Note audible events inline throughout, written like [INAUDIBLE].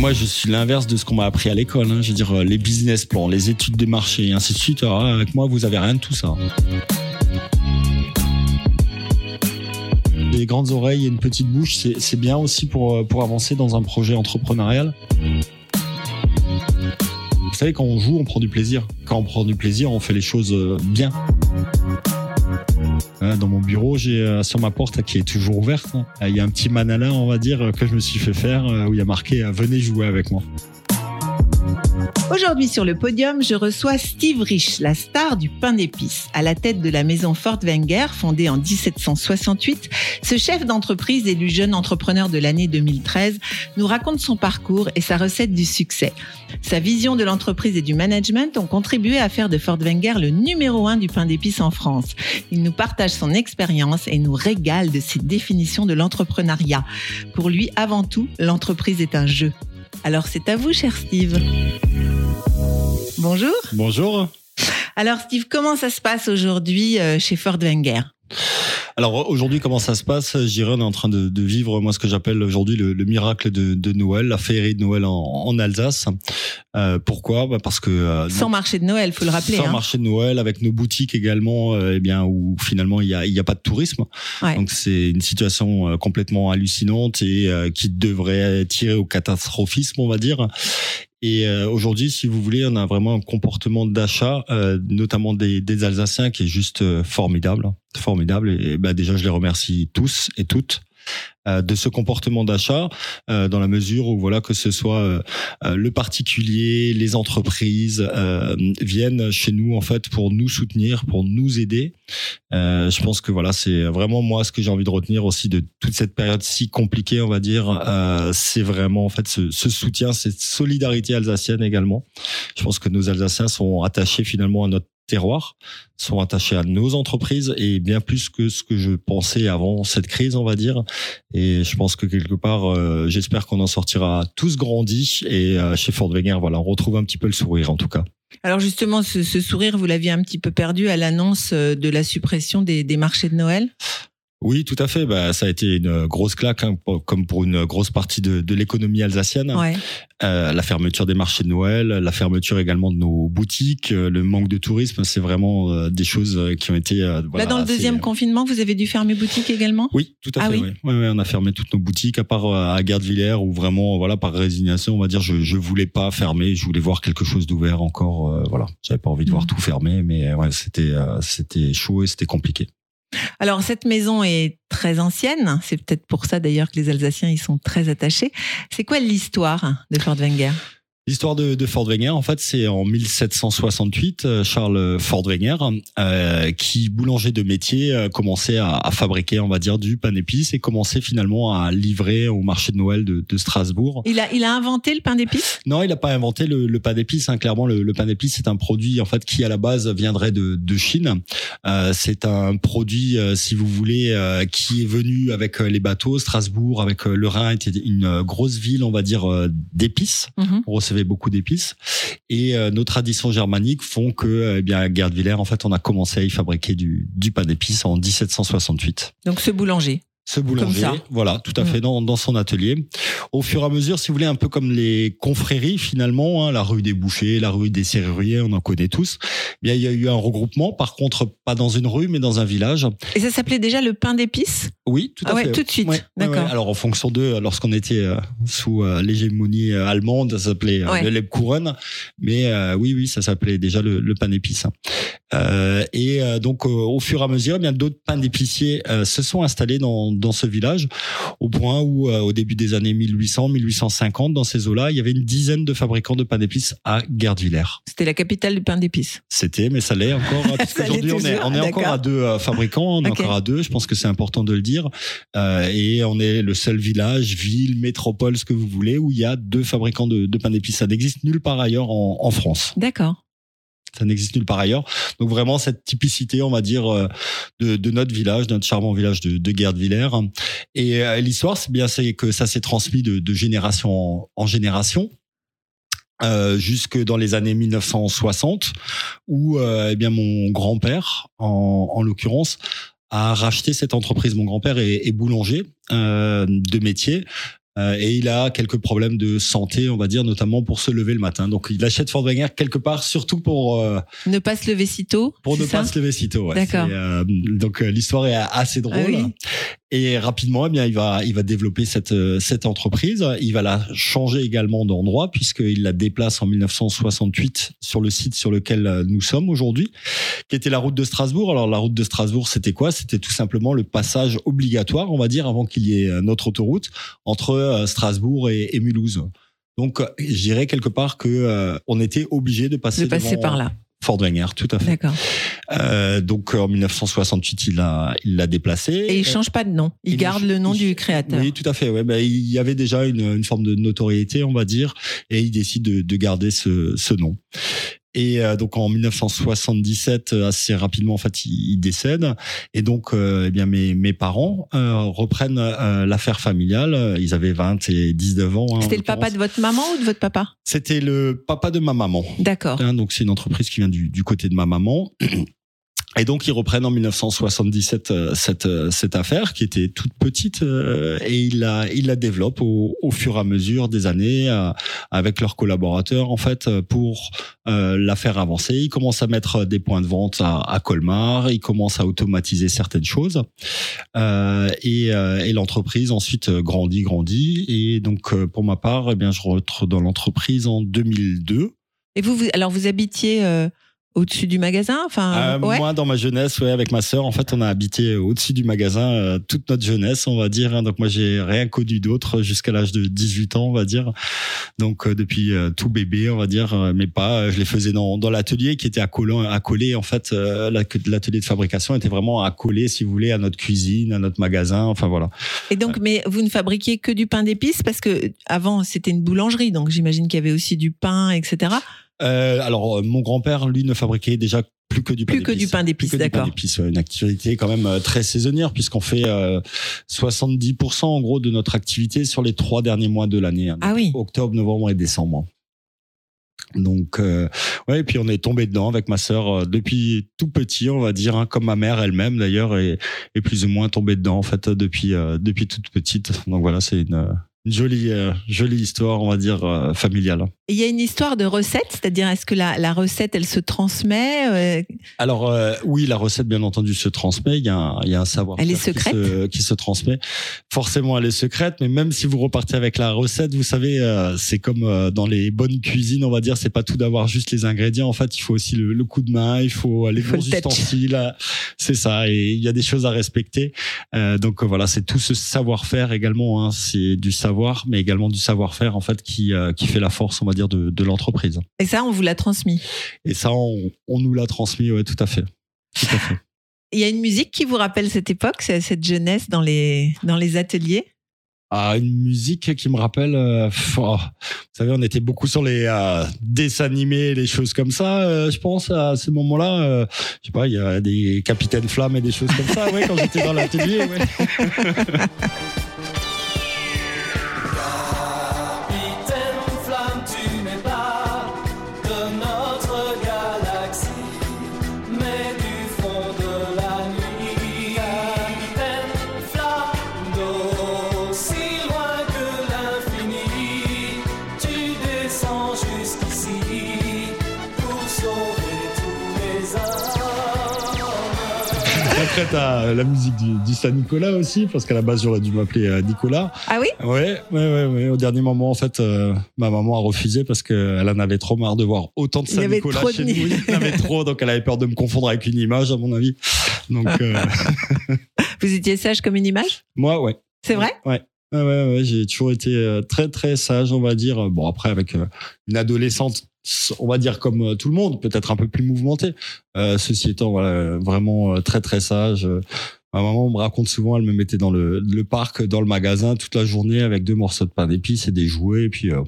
Moi, je suis l'inverse de ce qu'on m'a appris à l'école. hein. Je veux dire, euh, les business plans, les études des marchés, et ainsi de suite. Avec moi, vous avez rien de tout ça. Des grandes oreilles et une petite bouche, c'est c'est bien aussi pour, euh, pour avancer dans un projet entrepreneurial. Vous savez, quand on joue, on prend du plaisir. Quand on prend du plaisir, on fait les choses euh, bien. Hein, Dans mon bureau, j'ai euh, sur ma porte qui est toujours ouverte, hein, il y a un petit manala, on va dire, euh, que je me suis fait faire euh, où il y a marqué euh, Venez jouer avec moi. Aujourd'hui sur le podium, je reçois Steve Rich, la star du pain d'épices. À la tête de la maison Fort Wenger, fondée en 1768, ce chef d'entreprise élu jeune entrepreneur de l'année 2013 nous raconte son parcours et sa recette du succès. Sa vision de l'entreprise et du management ont contribué à faire de Fort Wenger le numéro un du pain d'épices en France. Il nous partage son expérience et nous régale de ses définitions de l'entrepreneuriat. Pour lui, avant tout, l'entreprise est un jeu. Alors c'est à vous, cher Steve. Bonjour. Bonjour. Alors Steve, comment ça se passe aujourd'hui euh, chez Ford Wenger? Alors aujourd'hui, comment ça se passe Je dirais, on est en train de, de vivre moi ce que j'appelle aujourd'hui le, le miracle de, de Noël, la féerie de Noël en, en Alsace. Euh, pourquoi? Bah Parce que euh, Sans marché de Noël, faut le rappeler. sans hein. marché de Noël, avec nos boutiques également, euh, eh bien où finalement il y a, y a pas de tourisme. Ouais. Donc c'est une situation euh, complètement hallucinante et euh, qui devrait tirer au catastrophisme, on va dire. Et euh, aujourd'hui, si vous voulez, on a vraiment un comportement d'achat, euh, notamment des, Alsaciens, qui est juste euh, formidable, hein. formidable. Et, bah, déjà, je les remercie tous et toutes de ce comportement d'achat, euh, dans la mesure où voilà que ce soit euh, euh, le particulier, les entreprises euh, viennent chez nous en fait pour nous soutenir, pour nous aider. Euh, je pense que voilà, c'est vraiment moi ce que j'ai envie de retenir aussi de toute cette période si compliquée, on va dire. Euh, c'est vraiment en fait ce, ce soutien, cette solidarité alsacienne également. Je pense que nos Alsaciens sont attachés finalement à notre terroir, sont attachés à nos entreprises et bien plus que ce que je pensais avant cette crise, on va dire. Et je pense que quelque part, euh, j'espère qu'on en sortira tous grandis. Et euh, chez Ford Wenger, voilà, on retrouve un petit peu le sourire en tout cas. Alors justement, ce, sourire, vous l'aviez un petit peu perdu à l'annonce euh, de la suppression des marchés de Noël? Oui, tout à fait. Bah, ça a été une grosse claque, hein, pour- comme pour une grosse partie de, de l'économie alsacienne. Ouais. Euh, la fermeture des marchés de Noël, la fermeture également de nos boutiques, euh, le manque de tourisme, c'est vraiment euh, des choses euh, qui ont été. euh, voilà, Là, dans le assez, deuxième confinement, vous avez dû fermer boutique également? Oui, tout à Ah fait. oui ouais. Ouais, on a fermé toutes nos boutiques, à part à Gardevillers, où vraiment, voilà, par résignation, on va dire, je je voulais pas fermer, je voulais voir quelque chose d'ouvert encore. euh, voilà, j'avais pas envie de voir Mhm. tout fermé, mais ouais, c'était euh, c'était chaud et c'était compliqué. Alors cette maison est très ancienne. C'est peut-être pour ça d'ailleurs que les Alsaciens y sont très attachés. C'est quoi l'histoire de Fort Wenger? L'histoire de, de Ford Wenger, en fait, c'est en 1768, euh, Charles Ford Wenger, euh, qui boulanger de métier, euh, commençait à, à fabriquer, on va dire, du pain d'épices et commençait finalement à livrer au marché de Noël de, de Strasbourg. il a, il a inventé le pain d'épices? Non, il n'a pas inventé le, le pain d'épices. Hein. Clairement, le, le pain d'épices, c'est un produit en fait qui à la base viendrait de, de Chine. Euh, c'est un produit, si vous voulez, euh, qui est venu avec les bateaux. Strasbourg, avec le Rhin, était une grosse ville, on va dire, d'épices. Mhm. On recevait beaucoup d'épices. Et euh, nos traditions germaniques font que, euh, eh bien, à Gardevillers, en fait, on a commencé à y fabriquer du, du pain d'épices en 1768 Donc ce boulanger. Ce boulanger, voilà, tout à Mm. fait dans, dans son atelier. Au fur et à mesure, si vous voulez, un peu comme les confréries finalement, hein, la rue des bouchers, la rue des serruriers, on en connaît tous. Eh Bien, il y a eu un regroupement, par contre, pas dans une rue, mais dans un village. Et ça s'appelait déjà le pain d'épices? Oui, tout à Ah ouais, fait. tout de suite. Ouais, D'accord. ouais. Alors, en fonction de, lorsqu'on était euh, sous euh, l'hégémonie euh, allemande, ça s'appelait le Lebkuchen. Mais euh, oui, oui, ça s'appelait déjà le, le pain d'épices. Euh, et euh, donc, euh, au fur et à mesure, eh bien d'autres pains d'épiciers euh, se sont installés dans, dans ce village, au point où, euh, au début des années 1800, 1850, dans ces eaux-là, il y avait une dizaine de fabricants de pain d'épices à Gardevillers. C'était la capitale du pain d'épices. C'était, mais ça l'est encore. hein, [LAUGHS] l'est on est, toujours, on est ah, encore à deux euh, fabricants, on est encore à deux. Je pense que c'est important de le dire. Euh, et on est le seul village, ville, métropole, ce que vous voulez, où il y a deux fabricants de, de pain d'épices. Ça n'existe nulle part ailleurs en, en France. D'accord. Ça n'existe nulle part ailleurs. Donc vraiment cette typicité, on va dire, euh, de, de notre village, notre charmant village de, de Guerdvillers. Et euh, l'histoire, c'est bien, c'est que ça s'est transmis de, de génération en, en génération. Euh, jusque dans les années 1960, où euh, eh bien mon grand-père, en, en l'occurrence, a racheté cette entreprise. Mon grand-père est, est boulanger euh, de métier. Euh, et il a quelques problèmes de santé, on va dire, notamment pour se lever le matin. Donc, il achète Ford Wenger quelque part, surtout pour euh, Ne pas se lever si tôt. pour ne pas se lever si tôt. ouais. D'accord. Euh, donc, l'histoire est assez drôle. Ah oui. Et rapidement, eh bien, il va, il va développer cette, euh, cette entreprise. Il va la changer également d'endroit puisqu'il la déplace en 1968 sur le site sur lequel euh, nous sommes aujourd'hui, qui était la route de Strasbourg. Alors, la route de Strasbourg, c'était quoi? C'était tout simplement le passage obligatoire, on va dire, avant qu'il y ait euh, notre autoroute entre Strasbourg et, et Mulhouse. Donc, je dirais quelque part que euh, on était obligé de passer, De passer devant par là. Ford Wenger, tout à fait. D'accord. Euh, donc en 1968, il l'a, il l'a déplacé. Et il change pas de nom. Il, Il garde le nom il- du créateur. Oui, tout à fait. Ouais, ben, il y avait déjà une, une forme de notoriété, on va dire, et il décide de, de garder ce, ce nom. Et euh, donc en 1977, euh, assez rapidement, en fait, il, il décède. Et donc, euh, eh bien, mes, mes parents euh, reprennent euh, l'affaire familiale. Ils avaient 20 et 19 ans. hein, C'était le papa de votre maman ou de votre papa? C'était le papa de ma maman. D'accord. Hein, donc c'est une entreprise qui vient du, du côté de ma maman. Et donc ils reprennent en 1977 euh, cette euh, cette affaire qui était toute petite euh, et il la il la développe au, au fur et à mesure des années avec leurs collaborateurs en fait pour la faire avancer. Ils commencent à mettre des points de vente à, à Colmar, ils commencent à automatiser certaines choses et, et l'entreprise ensuite grandit grandit et donc pour ma part eh bien je rentre dans l'entreprise en 2002 Et vous, vous alors vous habitiez au-dessus du magasin Enfin, Euh, ouais. Moi, dans ma jeunesse, ouais, avec ma sœur, en fait, on a habité au-dessus du magasin euh, toute notre jeunesse, on va dire. hein. Donc moi, j'ai rien connu d'autre jusqu'à l'âge de 18 ans, on va dire. Donc euh, depuis tout bébé, on va dire, mes pas, je les faisais dans, dans l'atelier qui était accolé, accolé en fait. la- l'atelier de fabrication était vraiment accolé, si vous voulez, à notre cuisine, à notre magasin. Enfin voilà. Et donc, mais vous ne fabriquiez que du pain d'épices parce que avant c'était une boulangerie, donc j'imagine qu'il y avait aussi du pain, etc. Euh, alors, euh, mon grand-père, lui, ne fabriquait déjà plus que du pain Plus que du pain d'épices, d'accord. Une activité quand même euh, très saisonnière puisqu'on fait euh, 70% en gros de notre activité sur les trois derniers mois de l'année. hein. Ah oui. Octobre, novembre et décembre. Donc euh, ouais, et puis on est tombé dedans avec ma sœur euh, depuis tout petit, on va dire, hein, comme ma mère elle-même d'ailleurs est, est plus ou moins tombée dedans en fait depuis euh, depuis toute petite. Donc voilà, c'est une, une jolie euh, jolie histoire, on va dire euh, familiale. Et il y a une histoire de recette, c'est-à-dire est-ce que la, la recette elle se transmet euh, Alors euh, oui, la recette bien entendu se transmet. Il y a un, il y a un savoir. Elle est qui secrète? se, qui se transmet. Forcément, elle est secrète, mais même si vous repartez avec la recette, vous savez, c'est comme dans les bonnes cuisines, on va dire, c'est pas tout d'avoir juste les ingrédients. En fait, il faut aussi le, le coup de main, il faut les bons ustensiles. C'est ça, et il y a des choses à respecter. Donc voilà, c'est tout ce savoir-faire également. Hein, c'est du savoir, mais également du savoir-faire en fait qui euh, qui fait la force, on va dire, de, de l'entreprise. Et ça, on vous l'a transmis. Et ça, on, on nous l'a transmis, ouais, tout à fait. Tout à fait. [LAUGHS] Il y a une musique qui vous rappelle cette époque, cette jeunesse dans les, dans les ateliers? Ah, une musique qui me rappelle. euh, oh, vous savez, on était beaucoup sur les euh, dessins animés, les choses comme ça. euh, je pense à ce moment-là. je sais pas, il y a des capitaines flammes et des choses comme ça. Ouais, quand j'étais dans l'atelier. Ouais. [LAUGHS] Après, t'as la musique du Saint-Nicolas aussi, parce qu'à la base, j'aurais dû m'appeler euh, Nicolas. Ah oui? Ouais, ouais, ouais, ouais. Au dernier moment, en fait, euh, ma maman a refusé parce qu'elle en avait trop marre de voir autant de trop de chez nous. Il y en avait trop, donc elle avait peur de me confondre avec une image, à mon avis. Donc, euh, [LAUGHS] Vous étiez sage comme une image? Moi, ouais. C'est vrai? Ouais. Ouais, ouais, ouais, j'ai toujours été très, très sage, on va dire. Bon, après, avec une adolescente, on va dire comme euh, tout le monde, peut-être un peu plus mouvementée. Euh, ceci étant, voilà, vraiment euh, très, très sage. Ma maman me raconte souvent, elle me mettait dans le, le parc, dans le magasin, toute la journée avec deux morceaux de pain d'épices et des jouets. Et puis, euh,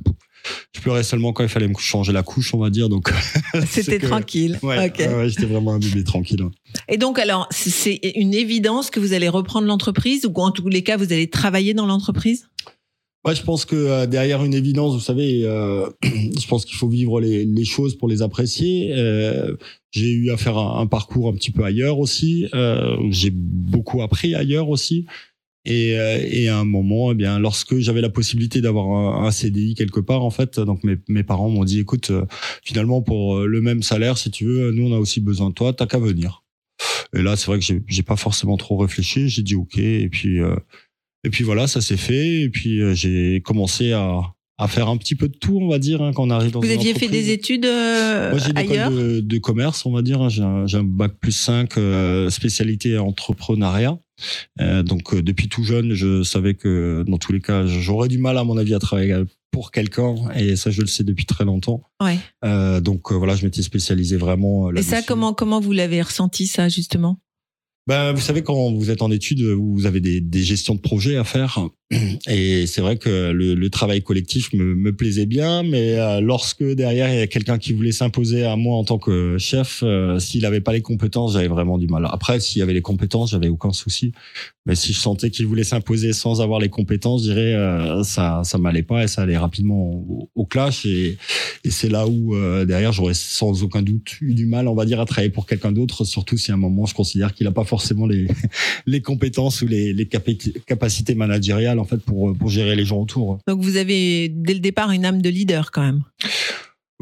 je pleurais seulement quand il fallait me changer la couche, on va dire. Donc [LAUGHS] C'était que- tranquille. Ouais, Ok. ouais, ouais, j'étais vraiment un bébé tranquille. Et donc, alors, c'est une évidence que vous allez reprendre l'entreprise ou en tous les cas, vous allez travailler dans l'entreprise? Ouais, je pense que euh, derrière une évidence, vous savez, euh, [CLEARS THROAT] je pense qu'il faut vivre les, les choses pour les apprécier. Euh, j'ai eu à faire un, parcours un petit peu ailleurs aussi. Euh, j'ai beaucoup appris ailleurs aussi. Et, euh, et à un moment, eh bien, lorsque j'avais la possibilité d'avoir un, un CDI quelque part, en fait, donc mes, mes parents m'ont dit, écoute, euh, finalement pour le même salaire, si tu veux, nous on a aussi besoin de toi, t'as qu'à venir. Et là, c'est vrai que j'ai pas forcément trop réfléchi. J'ai dit ok, et puis et puis voilà, ça s'est fait. Et puis euh, j'ai commencé à, à faire un petit peu de tout, on va dire, hein, quand on arrive dans Vous une aviez fait des études euh, Moi, j'ai ailleurs de, de commerce, on va dire. hein. J'ai un, bac plus 5, euh, spécialité entrepreneuriat. Euh, donc, depuis tout jeune, je savais que dans tous les cas, j'aurais du mal, à mon avis, à travailler pour quelqu'un. Et ça, je le sais depuis très longtemps. Ouais. Donc, voilà, je m'étais spécialisé vraiment. euh, Et ça, comment comment vous l'avez ressenti ça justement? Ben, vous savez, quand vous êtes en études, vous avez des, des gestions de projets à faire. Et c'est vrai que le, le travail collectif me, me plaisait bien, mais euh, lorsque derrière, il y a quelqu'un qui voulait s'imposer à moi en tant que chef, euh, s'il n'avait pas les compétences, j'avais vraiment du mal. Après, s'il y avait les compétences, j'avais aucun souci. Mais si je sentais qu'il voulait s'imposer sans avoir les compétences, je dirais, euh, ça ça m'allait pas et ça allait rapidement au, clash. Et, et c'est là où, euh, derrière, j'aurais sans aucun doute eu du mal, on va dire, à travailler pour quelqu'un d'autre, surtout si à un moment, je considère qu'il n'a pas forcément les, [LAUGHS] les compétences ou les, les capacités managériales, en fait, pour, pour gérer les gens autour. Donc vous avez dès le départ une âme de leader quand même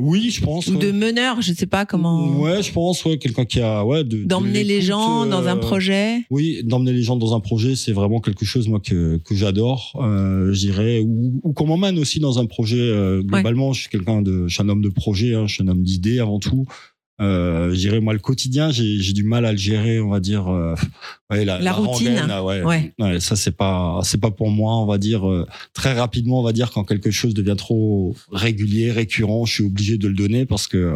Oui, je pense. ou ouais. de meneur, je sais pas comment Ouais, je pense, ouais, quelqu'un qui a, ouais, de, de d'emmener les gens dans un euh, projet. Oui, d'emmener les gens dans un projet, c'est vraiment quelque chose moi que que j'adore, euh, je dirais, ou, ou qu'on m'emmène aussi dans un projet. euh, globalement, je suis quelqu'un de, je suis un homme de projet, hein, je suis un homme d'idées avant tout. Euh, je dirais moi le quotidien, j'ai du mal à le gérer, on va dire. euh, ouais, la, La routine, rengaine, ouais, ouais. ouais, ça c'est pas c'est pas pour moi, on va dire euh, très rapidement, on va dire quand quelque chose devient trop régulier, récurrent, je suis obligé de le donner parce que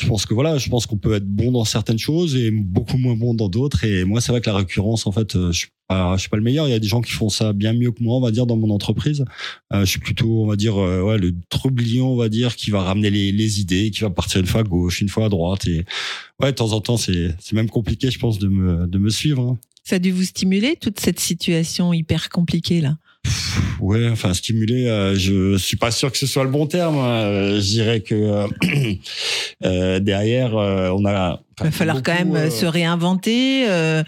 je pense que voilà, je pense qu'on peut être bon dans certaines choses et beaucoup moins bon dans d'autres. Et moi, c'est vrai que la récurrence, en fait, euh, je suis pas, je suis pas le meilleur. Il y a des gens qui font ça bien mieux que moi, on va dire, dans mon entreprise. Euh, je suis plutôt, on va dire, euh, le trublion, on va dire, qui va ramener les, les idées, qui va partir une fois à gauche, une fois à droite. Et ouais, de temps en temps, c'est, c'est même compliqué, je pense, de me, de me suivre. hein. Ça a dû vous stimuler toute cette situation hyper compliquée là. Ouais, enfin stimuler, euh, je suis pas sûr que ce soit le bon terme. hein. Euh, je dirais que euh, [CLEARS THROAT] euh, derrière, euh, on a. Il va falloir quand même euh, se réinventer, euh,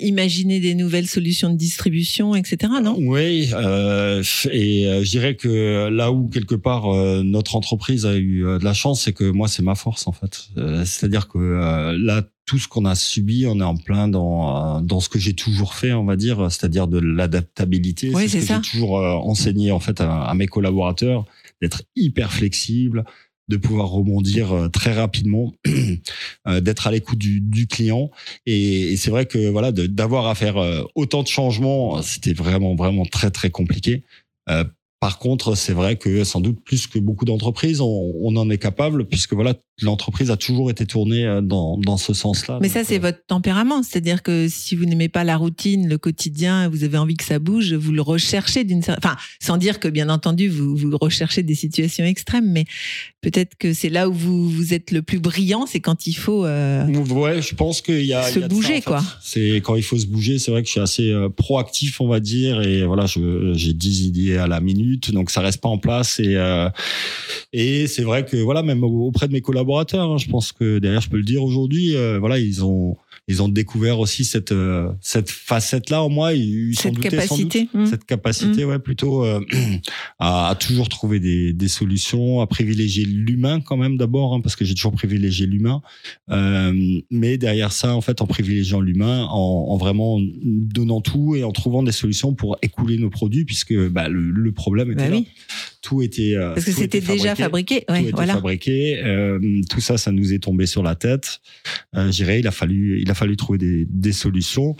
imaginer des nouvelles solutions de distribution, etc. Non? Oui, euh, et je dirais que là où quelque part notre entreprise a eu de la chance, c'est que moi c'est ma force en fait. C'est-à-dire que là tout ce qu'on a subi, on est en plein dans euh, dans ce que j'ai toujours fait, on va dire, c'est-à-dire de l'adaptabilité. Oui, c'est ce que j'ai toujours euh, enseigné en fait à, à mes collaborateurs, d'être hyper flexible, de pouvoir rebondir euh, très rapidement, [CLEARS THROAT] d'être à l'écoute du, du client. Et, et c'est vrai que voilà, d'avoir à faire autant de changements, c'était vraiment vraiment très très compliqué. Euh, par contre, c'est vrai que sans doute plus que beaucoup d'entreprises, on, on en est capable puisque voilà, l'entreprise a toujours été tournée euh, dans dans ce sens-là. Mais ça, c'est euh, votre tempérament. C'est-à-dire que si vous n'aimez pas la routine, le quotidien, vous avez envie que ça bouge, vous le recherchez d'une certaine... Enfin, sans dire que, bien entendu, vous, vous recherchez des situations extrêmes, mais peut-être que c'est là où vous, vous êtes le plus brillant, c'est quand il faut... euh, Ouais, je pense qu'il y a Se il y a de ça, bouger, en fait. quoi. C'est quand il faut se bouger, c'est vrai que je suis assez euh, proactif, on va dire, et voilà, je j'ai 10 idées à la minute, donc ça reste pas en place et et c'est vrai que voilà, même auprès de mes collaborateurs, hein, je pense que derrière, je peux le dire aujourd'hui, euh, voilà, ils ont ils ont découvert aussi cette euh, cette facette là en moi, ils cette doutaient doute capacité. Mmh. cette capacité, ouais, plutôt euh, [CLEARS THROAT] à, à toujours trouver des, des solutions, à privilégier l'humain quand même d'abord, hein, parce que j'ai toujours privilégié l'humain. Mais derrière ça, en fait, en privilégiant l'humain, en, en vraiment donnant tout et en trouvant des solutions pour écouler nos produits, puisque bah, le, le problème était Bah là. oui, Tout était euh, parce que c'était était déjà fabriqué. Ouais, tout était voilà. fabriqué. Euh, tout ça, ça nous est tombé sur la tête. Euh, je dirais, il a fallu, il a fallu trouver des, des solutions.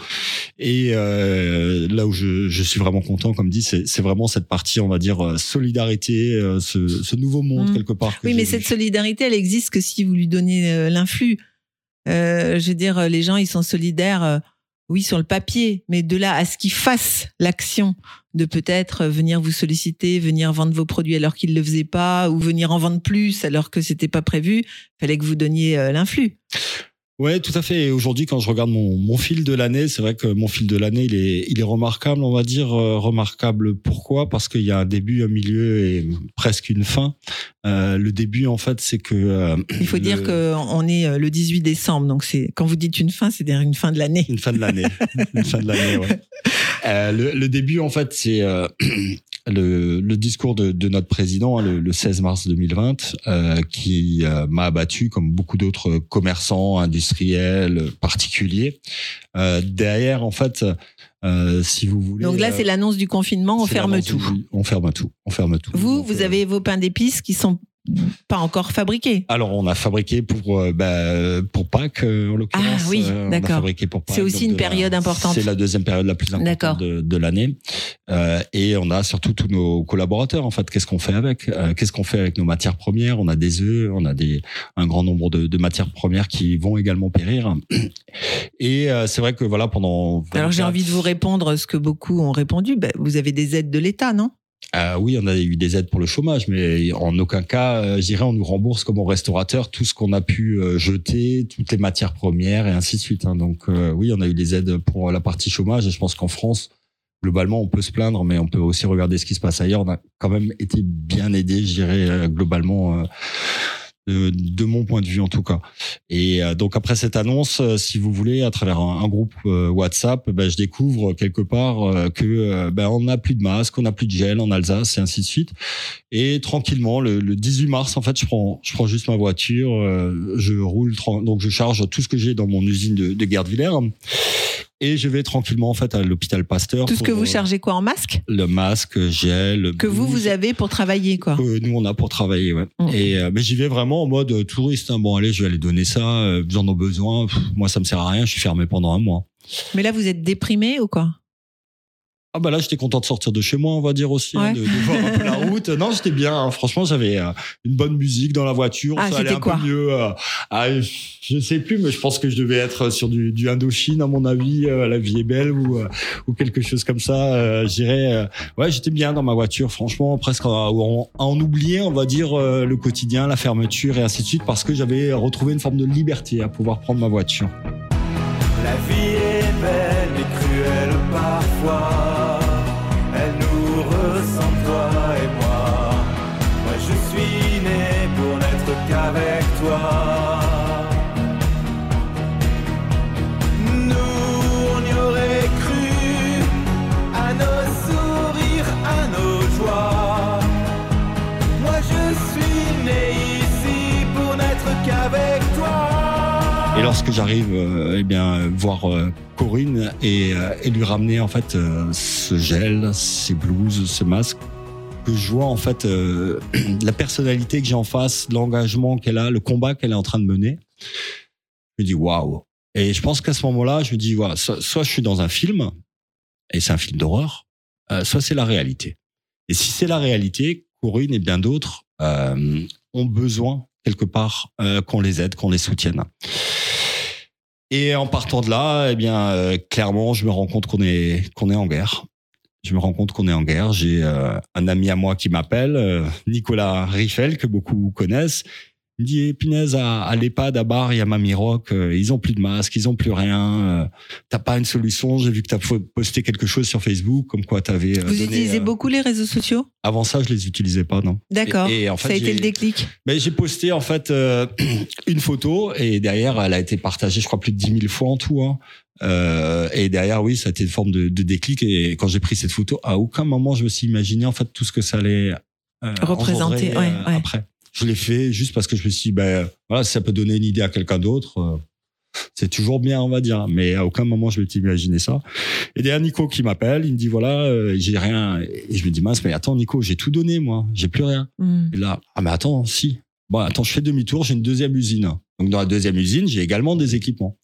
Et euh, là où je, je suis vraiment content, comme dit, c'est vraiment cette partie, on va dire, euh, solidarité, ce, ce nouveau monde Mm. quelque part. Oui, mais cette vu. solidarité, elle existe que si vous lui donnez l'influx. Euh, je veux dire, les gens, ils sont solidaires. Euh, oui, sur le papier, mais de là à ce qu'ils fassent l'action de peut-être venir vous solliciter, venir vendre vos produits alors qu'ils ne le faisaient pas, ou venir en vendre plus alors que c'était pas prévu, fallait que vous donniez euh, l'influx. Ouais, tout à fait. Et aujourd'hui, quand je regarde mon, mon fil de l'année, c'est vrai que mon fil de l'année, il est, il est remarquable. On va dire euh, remarquable. Pourquoi? Parce qu'il y a un début, un milieu et presque une fin. Euh, le début, en fait, c'est que. euh, Il faut le- dire qu'on est le 18 décembre, donc c'est quand vous dites une fin, c'est-à-dire une fin de l'année. Une fin de l'année. une fin de l'année, ouais. [LAUGHS] Le, le début, en fait, c'est le, le discours de, de notre président hein, le, le 16 mars 2020, euh, qui euh, m'a abattu comme beaucoup d'autres commerçants, industriels, particuliers. Euh, derrière, en fait, euh, si vous voulez. Donc là, c'est l'annonce du confinement, on ferme tout. du- On ferme tout. On ferme tout. Vous, Donc, vous euh, avez vos pains d'épices qui sont pas encore fabriqués. Alors, on a fabriqué pour euh, bah, pour Pâques euh, en l'occurrence. Ah oui, Euh, d'accord. fabriqué pour Pâques, C'est aussi une la- période importante. C'est la deuxième période la plus importante de, de l'année. Euh, et on a surtout tous nos collaborateurs. En fait, qu'est-ce qu'on fait avec? Qu'est-ce qu'on fait avec nos matières premières? On a des œufs, on a des un grand nombre de, de matières premières qui vont également périr. Et c'est vrai que voilà pendant. Alors j'ai 24 envie de vous répondre ce que beaucoup ont répondu. Ben, vous avez des aides de l'État, non? Euh, oui, on a eu des aides pour le chômage, mais en aucun cas, euh, je dirais, on nous rembourse comme aux restaurateurs tout ce qu'on a pu euh, jeter, toutes les matières premières et ainsi de suite. hein. Donc euh, oui, on a eu des aides pour la partie chômage et je pense qu'en France, globalement, on peut se plaindre, mais on peut aussi regarder ce qui se passe ailleurs. On a quand même été bien aidé, je dirais, globalement. De, mon point de vue en tout cas. Et euh, donc après cette annonce, euh, si vous voulez, à travers un, groupe euh, WhatsApp, ben, je découvre quelque part que ben, on n'a plus de masque, on n'a plus de gel en Alsace et ainsi de suite. Et tranquillement, le, le 18 mars, en fait, je prends, je prends juste ma voiture, je roule, donc je charge tout ce que j'ai dans mon usine de, de Gardevillers. Et je vais tranquillement en fait à l'hôpital Pasteur. Tout ce que vous euh, chargez quoi en masque? Le masque, gel. Que vous, vous avez pour travailler, quoi. que nous on a pour travailler ouais. Et euh, mais j'y vais vraiment en mode euh, touriste hein. bon allez je vais aller donner ça euh, vous en avez besoin Pff, moi ça me sert à rien je suis fermé pendant un mois Mais là, vous êtes déprimé ou quoi? Ah bah là j'étais content de sortir de chez moi on va dire aussi hein, Ouais. de, de voir un peu [LAUGHS] la non j'étais bien hein. franchement j'avais euh, une bonne musique dans la voiture. Ah, ça allait c'était un quoi peu mieux euh, ah, je sais plus mais je pense que je devais être sur du, du Indochine à mon avis euh, la vie est belle ou euh, ou quelque chose comme ça euh, ouais j'étais bien dans ma voiture franchement presque à, en, en oublier on va dire le quotidien la fermeture et ainsi de suite parce que j'avais retrouvé une forme de liberté à pouvoir prendre ma voiture lorsque j'arrive, euh, eh bien, voir euh, Corinne et, euh, et lui ramener en fait ce gel, ces blouses, ce masque, que je vois en fait [CLEARS THROAT] la personnalité que j'ai en face, l'engagement qu'elle a, le combat qu'elle est en train de mener, je me dis waouh. Et je pense qu'à ce moment-là, je me dis voilà, soit, je suis dans un film et c'est un film d'horreur, soit c'est la réalité. Et si c'est la réalité, Corinne et bien d'autres ont besoin quelque part qu'on les aide, qu'on les soutienne. Et en partant de là, eh bien, euh, clairement, je me rends compte qu'on est en guerre. Je me rends compte qu'on est en guerre. J'ai euh, un ami à moi qui m'appelle, euh, Nicolas Riffel, que beaucoup connaissent. Il me dit, eh, punaise, à, à l'EHPAD, à Bar, il y a Mamie Rock, euh, ils ont plus de masques, ils ont plus rien. euh, T'as pas une solution J'ai vu que t'as posté quelque chose sur Facebook, comme quoi t'avais. euh, Vous donné, utilisez beaucoup les réseaux sociaux? Avant ça, je les utilisais pas, non. D'accord. Et, et en fait, Ça a été le déclic. mais j'ai posté en fait [CLEARS THROAT] une photo et derrière elle a été partagée, je crois plus de 10 000 fois en tout. Hein. Euh, et derrière, oui, ça a été une forme de, de déclic. Et quand j'ai pris cette photo, à aucun moment je me suis imaginé en fait tout ce que ça allait euh, Représenter, engendrer, ouais, ouais. après. Je l'ai fait juste parce que je me suis dit, ben voilà, ça peut donner une idée à quelqu'un d'autre. euh, c'est toujours bien, on va dire. Mais à aucun moment je m'étais imaginé ça. Et derrière Nico qui m'appelle, il me dit voilà, euh, j'ai rien. Et je me dis mince, mais attends Nico, j'ai tout donné moi, j'ai plus rien. Hmm. Et là, ah mais attends, si. Bon, attends, je fais demi-tour, j'ai une deuxième usine. Donc dans la deuxième usine, j'ai également des équipements.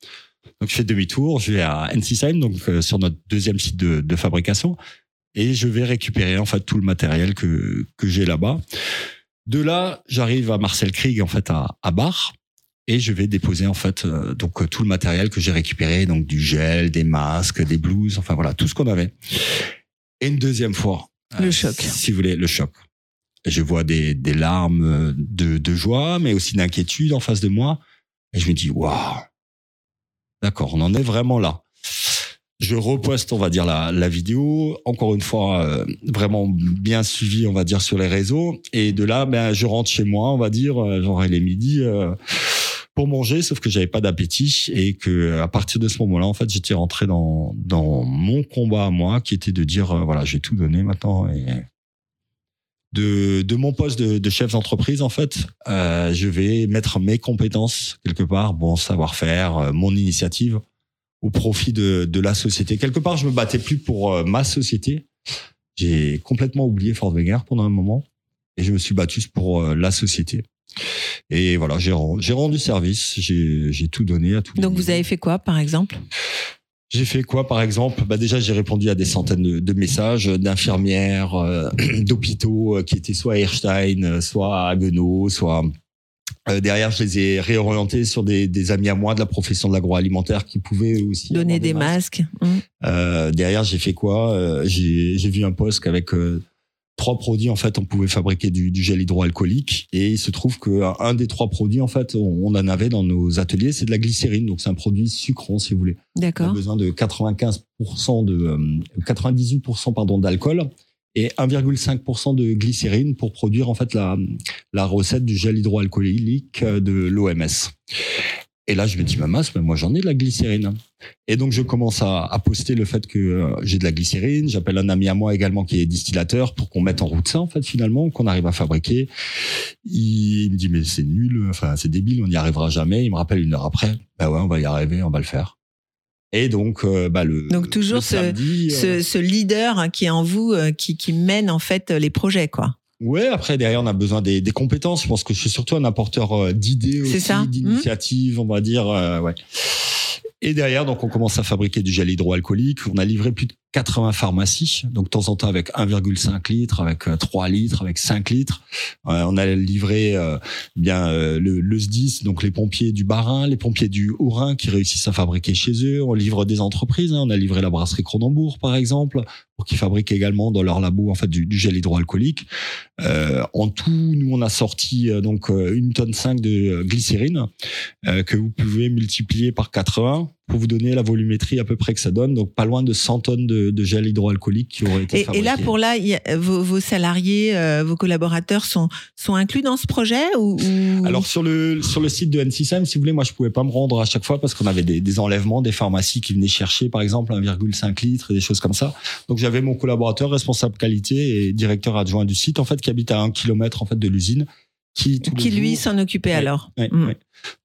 Donc je fais demi-tour, je vais à Ensisheim, donc euh, sur notre deuxième site de, de fabrication, et je vais récupérer en fait tout le matériel que que j'ai là-bas. De là, j'arrive à Marcel Krieg en fait à, à Bar. et je vais déposer en fait euh, donc euh, tout le matériel que j'ai récupéré, donc du gel, des masques, des blouses, enfin voilà tout ce qu'on avait. Et une deuxième fois, Le euh, choc. si vous voulez, le choc. Je vois des, des larmes de, de joie, mais aussi d'inquiétude en face de moi, et je me dis waouh, d'accord, on en est vraiment là. Je reposte, on va dire, la, la vidéo. Encore une fois, euh, vraiment bien suivi, on va dire, sur les réseaux. Et de là, ben, je rentre chez moi, on va dire, euh, genre il est midi, euh, pour manger, sauf que j'avais pas d'appétit et que à partir de ce moment-là, en fait, j'étais rentré dans dans mon combat à moi, qui était de dire, euh, voilà, j'ai tout donné maintenant et de, de mon poste de, de chef d'entreprise, en fait, euh, je vais mettre mes compétences quelque part, bon savoir-faire, euh, mon initiative au profit de, de la société. Quelque part, je me battais plus pour euh, ma société. J'ai complètement oublié Fort Wenger pendant un moment et je me suis battu pour euh, la société. Et voilà, j'ai ren- j'ai rendu service, j'ai tout donné à tout. Donc vous avez fait quoi, par exemple? J'ai fait quoi, par exemple? Bah Déjà, j'ai répondu à des centaines de, de messages d'infirmières, euh, [CLEARS THROAT] d'hôpitaux qui étaient soit à Erstein, soit à Haguenau, soit... euh, derrière, je les ai réorientés sur des, des amis à moi de la profession de l'agroalimentaire qui pouvaient aussi... Donner des masques. Hum. Euh, derrière, j'ai fait quoi? Euh, J'ai vu un poste euh, trois produits, en fait, on pouvait fabriquer du, du gel hydroalcoolique. Et il se trouve qu'un un des trois produits, en fait, on, on en avait dans nos ateliers, c'est de la glycérine. Donc, c'est un produit sucrant, si vous voulez. On a D'accord. besoin de 95% de euh, 98% pardon d'alcool et 1,5% de glycérine pour produire en fait la la recette du gel hydroalcoolique euh, de l'OMS. Et là, je me dis, ma masse, mais moi, j'en ai de la glycérine. Et donc, je commence à, à poster le fait que euh, j'ai de la glycérine. J'appelle un ami à moi également qui est distillateur pour qu'on mette en route ça, en fait, finalement, qu'on arrive à fabriquer. Il, me dit, mais c'est nul, enfin, c'est débile, on n'y arrivera jamais. Il me rappelle une heure après, bah ouais, on va y arriver, on va le faire. Et donc, euh, bah, le. Donc, toujours le ce- euh, Ce, ce leader hein, qui est en vous, euh, qui, qui mène en fait les projets, quoi. Ouais, après derrière on a besoin des, des compétences. Je pense que je suis surtout un apporteur d'idées aussi. Mmh. d'initiatives, on va dire. ouais. Et derrière, donc on commence à fabriquer du gel hydroalcoolique. On a livré plus de 80 pharmacies, donc de temps en temps avec 1,5 litres, avec euh, 3 litres, avec 5 litres. Euh, on a livré euh, bien euh, le, le SDIS, donc les pompiers du Bas-Rhin, les pompiers du Haut-Rhin qui réussissent à fabriquer chez eux. On livre des entreprises. hein. On a livré la brasserie Cronenbourg, par exemple, pour qu'ils fabriquent également dans leur labo en fait du, du gel hydroalcoolique. Euh, en tout, nous on a sorti euh, donc euh, une tonne 5 de euh, glycérine euh, que vous pouvez multiplier par 80 pour vous donner la volumétrie à peu près que ça donne. Donc pas loin de 100 tonnes de, de gel hydroalcoolique qui auraient été Et, et là, pour là, il y a- vos, vos salariés, euh, vos collaborateurs sont, sont inclus dans ce projet ou, ou- Alors sur le sur le site de N6M, si vous voulez, moi je pouvais pas me rendre à chaque fois parce qu'on avait des, des enlèvements, des pharmacies qui venaient chercher par exemple 1,5 litre et des choses comme ça. Donc j'avais mon collaborateur responsable qualité et directeur adjoint du site en fait qui habite à un kilomètre en fait de l'usine qui tous les qui lui s'en occupait Ouais, alors Ouais, Mm. ouais.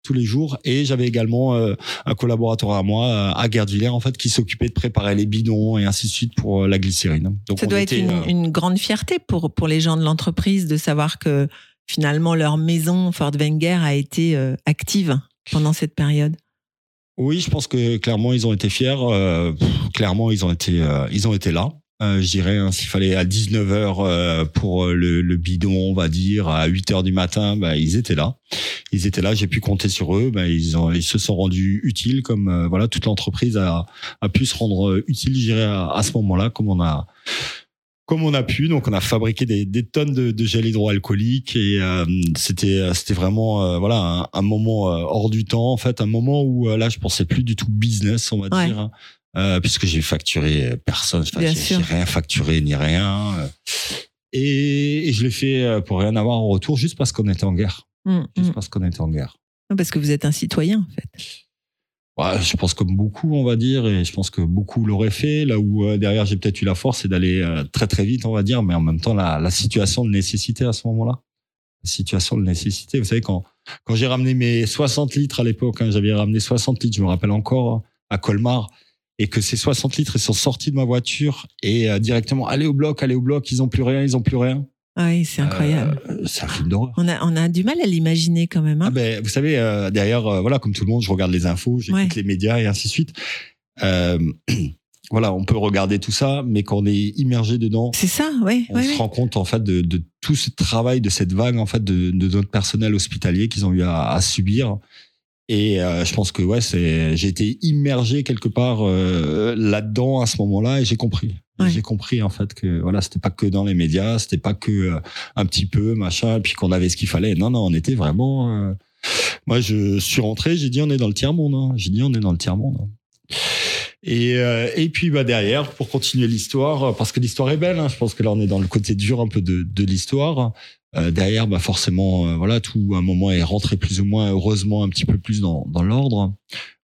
tous les jours. Et j'avais également euh, un collaborateur à moi, euh, à en fait, qui s'occupait de préparer les bidons et ainsi de suite pour euh, la glycérine. Donc Ça doit était, être une, euh, une grande fierté pour, pour les gens de l'entreprise de savoir que finalement leur maison Fort Wenger a été euh, active pendant cette période. Oui, je pense que clairement ils ont été fiers. clairement ils ont été, ils ont été là. Euh, je dirais, hein, s'il fallait à 19h pour euh, le, le bidon, on va dire, à 8h du matin, bah, ils étaient là. Ils étaient là, j'ai pu compter sur eux. Bah, ils, ont, ils se sont rendus utiles, comme euh, voilà toute l'entreprise a, a pu se rendre euh, utile, je dirais, à, à ce moment-là, comme on a comme on a pu. Donc, on a fabriqué des, des tonnes de, de gel hydroalcoolique et euh, c'était c'était vraiment euh, voilà un, un moment euh, hors du temps. En fait, un moment où euh, là, je pensais plus du tout business, on va Ouais. dire, hein, euh, puisque j'ai facturé personne. Enfin, Bien j'ai rien facturé ni rien. euh. et, et je l'ai fait euh, pour rien avoir en retour, juste parce qu'on était en guerre. Mm, Juste mm. parce qu'on était en guerre. Parce que vous êtes un citoyen en fait. Ouais, je pense comme beaucoup, on va dire, et je pense que beaucoup l'auraient fait. Là où euh, derrière j'ai peut-être eu la force, c'est d'aller euh, très très vite, on va dire, mais en même temps la, la situation de nécessité à ce moment-là. La situation de nécessité. Vous savez quand quand j'ai ramené mes 60 litres à l'époque, hein, j'avais ramené 60 litres, je me rappelle encore à Colmar, et que ces 60 litres ils sont sortis de ma voiture et euh, directement allez au bloc, allez au bloc, ils ont plus rien, ils ont plus rien. Ah Oui, c'est incroyable. Euh, c'est un film d'horreur. On, a, on a du mal à l'imaginer quand même. hein. Ah ben, vous savez, euh, euh, voilà, comme tout le monde, je regarde les infos, j'écoute Ouais. les médias et ainsi de suite. Euh, [CLEARS THROAT] voilà, on peut regarder tout ça, mais quand on est immergé dedans, c'est ça, oui. on se rend compte en fait de, de tout ce travail, de cette vague en fait de, de notre personnel hospitalier qu'ils ont eu à, à subir. Et euh, je pense que ouais, c'est j'ai été immergé quelque part euh, là-dedans à ce moment-là et j'ai compris. Ouais. J'ai compris en fait que voilà, c'était pas que dans les médias, c'était pas que euh, un petit peu machin, puis qu'on avait ce qu'il fallait. Non, non, on était vraiment. euh, Moi, je suis rentré, j'ai dit on est dans le tiers monde. Hein. J'ai dit on est dans le tiers monde. hein. Et euh, et puis bah derrière pour continuer l'histoire, parce que l'histoire est belle. Hein, je pense que là on est dans le côté dur un peu de de l'histoire. Euh, derrière, bah forcément, euh, voilà, tout à un moment est rentré plus ou moins heureusement un petit peu plus dans, dans l'ordre.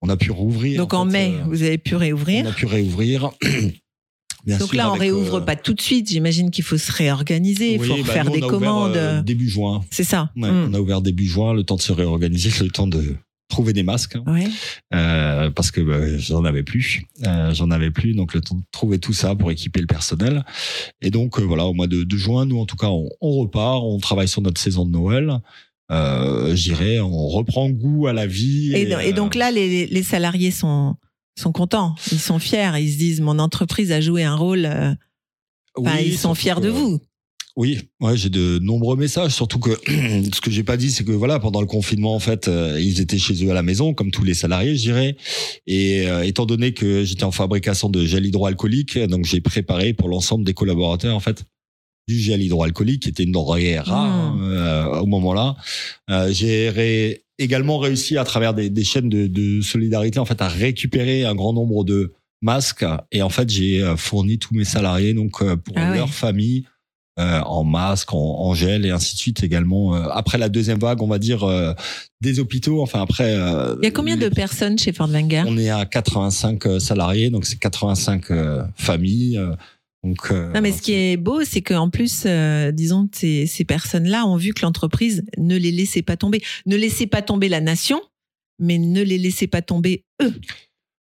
On a pu rouvrir. Donc en, fait, mai, euh, vous avez pu réouvrir. on a pu réouvrir. [CLEARS THROAT] Bien Donc sûr, là, on réouvre euh, pas tout de suite. J'imagine qu'il faut se réorganiser, il oui, faut bah, faire des ouvert, commandes. euh, début juin. C'est ça. Ouais, Mm. On a ouvert début juin, le temps de se réorganiser, le temps de trouver des masques, hein, Ouais. euh, parce que bah, j'en avais plus, euh, j'en avais plus, donc le temps de trouver tout ça pour équiper le personnel. Et donc euh, voilà, au mois de, de juin, nous en tout cas, on, on repart, on travaille sur notre saison de Noël. Euh, J'irai, on reprend goût à la vie. Et, et donc là, les, les salariés sont sont contents, ils sont fiers, ils se disent mon entreprise a joué un rôle. oui, ils sont fiers de vous. Oui, ouais, j'ai de nombreux messages. Surtout que [CLEARS THROAT] ce que j'ai pas dit, c'est que voilà, pendant le confinement, en fait, euh, ils étaient chez eux à la maison, comme tous les salariés, je dirais. Et euh, étant donné que j'étais en fabrication de gel hydroalcoolique, donc j'ai préparé pour l'ensemble des collaborateurs, en fait, du gel hydroalcoolique, qui était une denrée rare Mmh. euh, au moment-là. Euh, j'ai ré- également réussi à travers des, des chaînes de, de solidarité, en fait, à récupérer un grand nombre de masques. Et en fait, j'ai euh, fourni tous mes salariés, donc pour Ah leur famille euh, en masque, en, en gel et ainsi de suite également. euh, après la deuxième vague, on va dire euh, des hôpitaux. Enfin après. Il y a combien de personnes chez Ford Wenger On est à 85 euh, salariés, donc c'est 85 euh, familles. donc. Non, mais ce qui est beau, c'est qu'en plus, disons, ces, ces personnes-là ont vu que l'entreprise ne les laissait pas tomber. Ne laissait pas tomber la nation, mais ne les laissait pas tomber eux.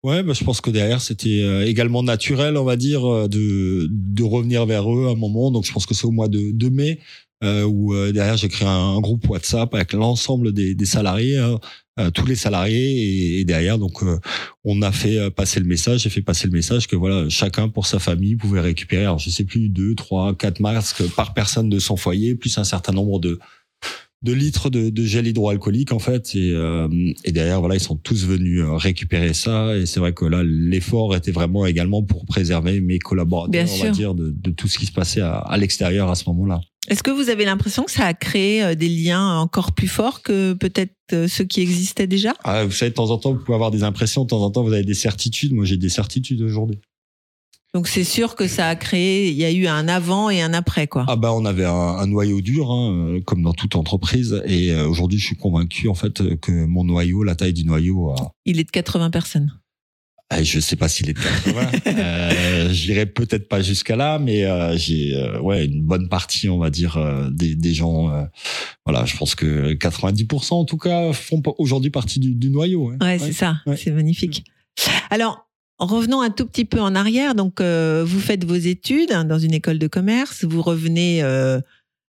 Ouais, bah, je pense que derrière c'était euh, également naturel, on va dire, euh, de de revenir vers eux à un moment. Donc je pense que c'est au mois de, de mai euh, où euh, derrière j'ai créé un, groupe WhatsApp avec l'ensemble des, des salariés, hein, euh, tous les salariés, et, et derrière donc euh, on a fait passer le message, j'ai fait passer le message que voilà chacun pour sa famille pouvait récupérer, alors je sais plus deux, trois, quatre masques par personne de son foyer, plus un certain nombre de de litres de, de gel hydroalcoolique en fait. Et, euh, et derrière voilà ils sont tous venus euh, récupérer ça. Et c'est vrai que là l'effort était vraiment également pour préserver mes collaborateurs Bien on va dire de, de tout ce qui se passait à, à l'extérieur à ce moment-là. Est-ce que vous avez l'impression que ça a créé euh, des liens encore plus forts que peut-être euh, ceux qui existaient déjà? Ah, vous savez de temps en temps vous pouvez avoir des impressions. De temps en temps vous avez des certitudes. Moi j'ai des certitudes aujourd'hui Donc c'est sûr que ça a créé, il y a eu un avant et un après, quoi. ah bah on avait un, un noyau dur hein, euh, comme dans toute entreprise et euh, aujourd'hui je suis convaincu en fait euh, que mon noyau la taille du noyau a, Il est de 80 personnes. Ah, Je sais pas s'il est de 80. [LAUGHS] euh, J'irai peut-être pas jusqu'à là, mais euh, j'ai euh, ouais une bonne partie, on va dire, des, des gens. voilà, je pense que 90% en tout cas font aujourd'hui partie du, du noyau. hein. Ouais, c'est ça, ouais. c'est magnifique. Alors, revenons un tout petit peu en arrière. Donc, euh, vous faites vos études hein, dans une école de commerce, vous revenez euh,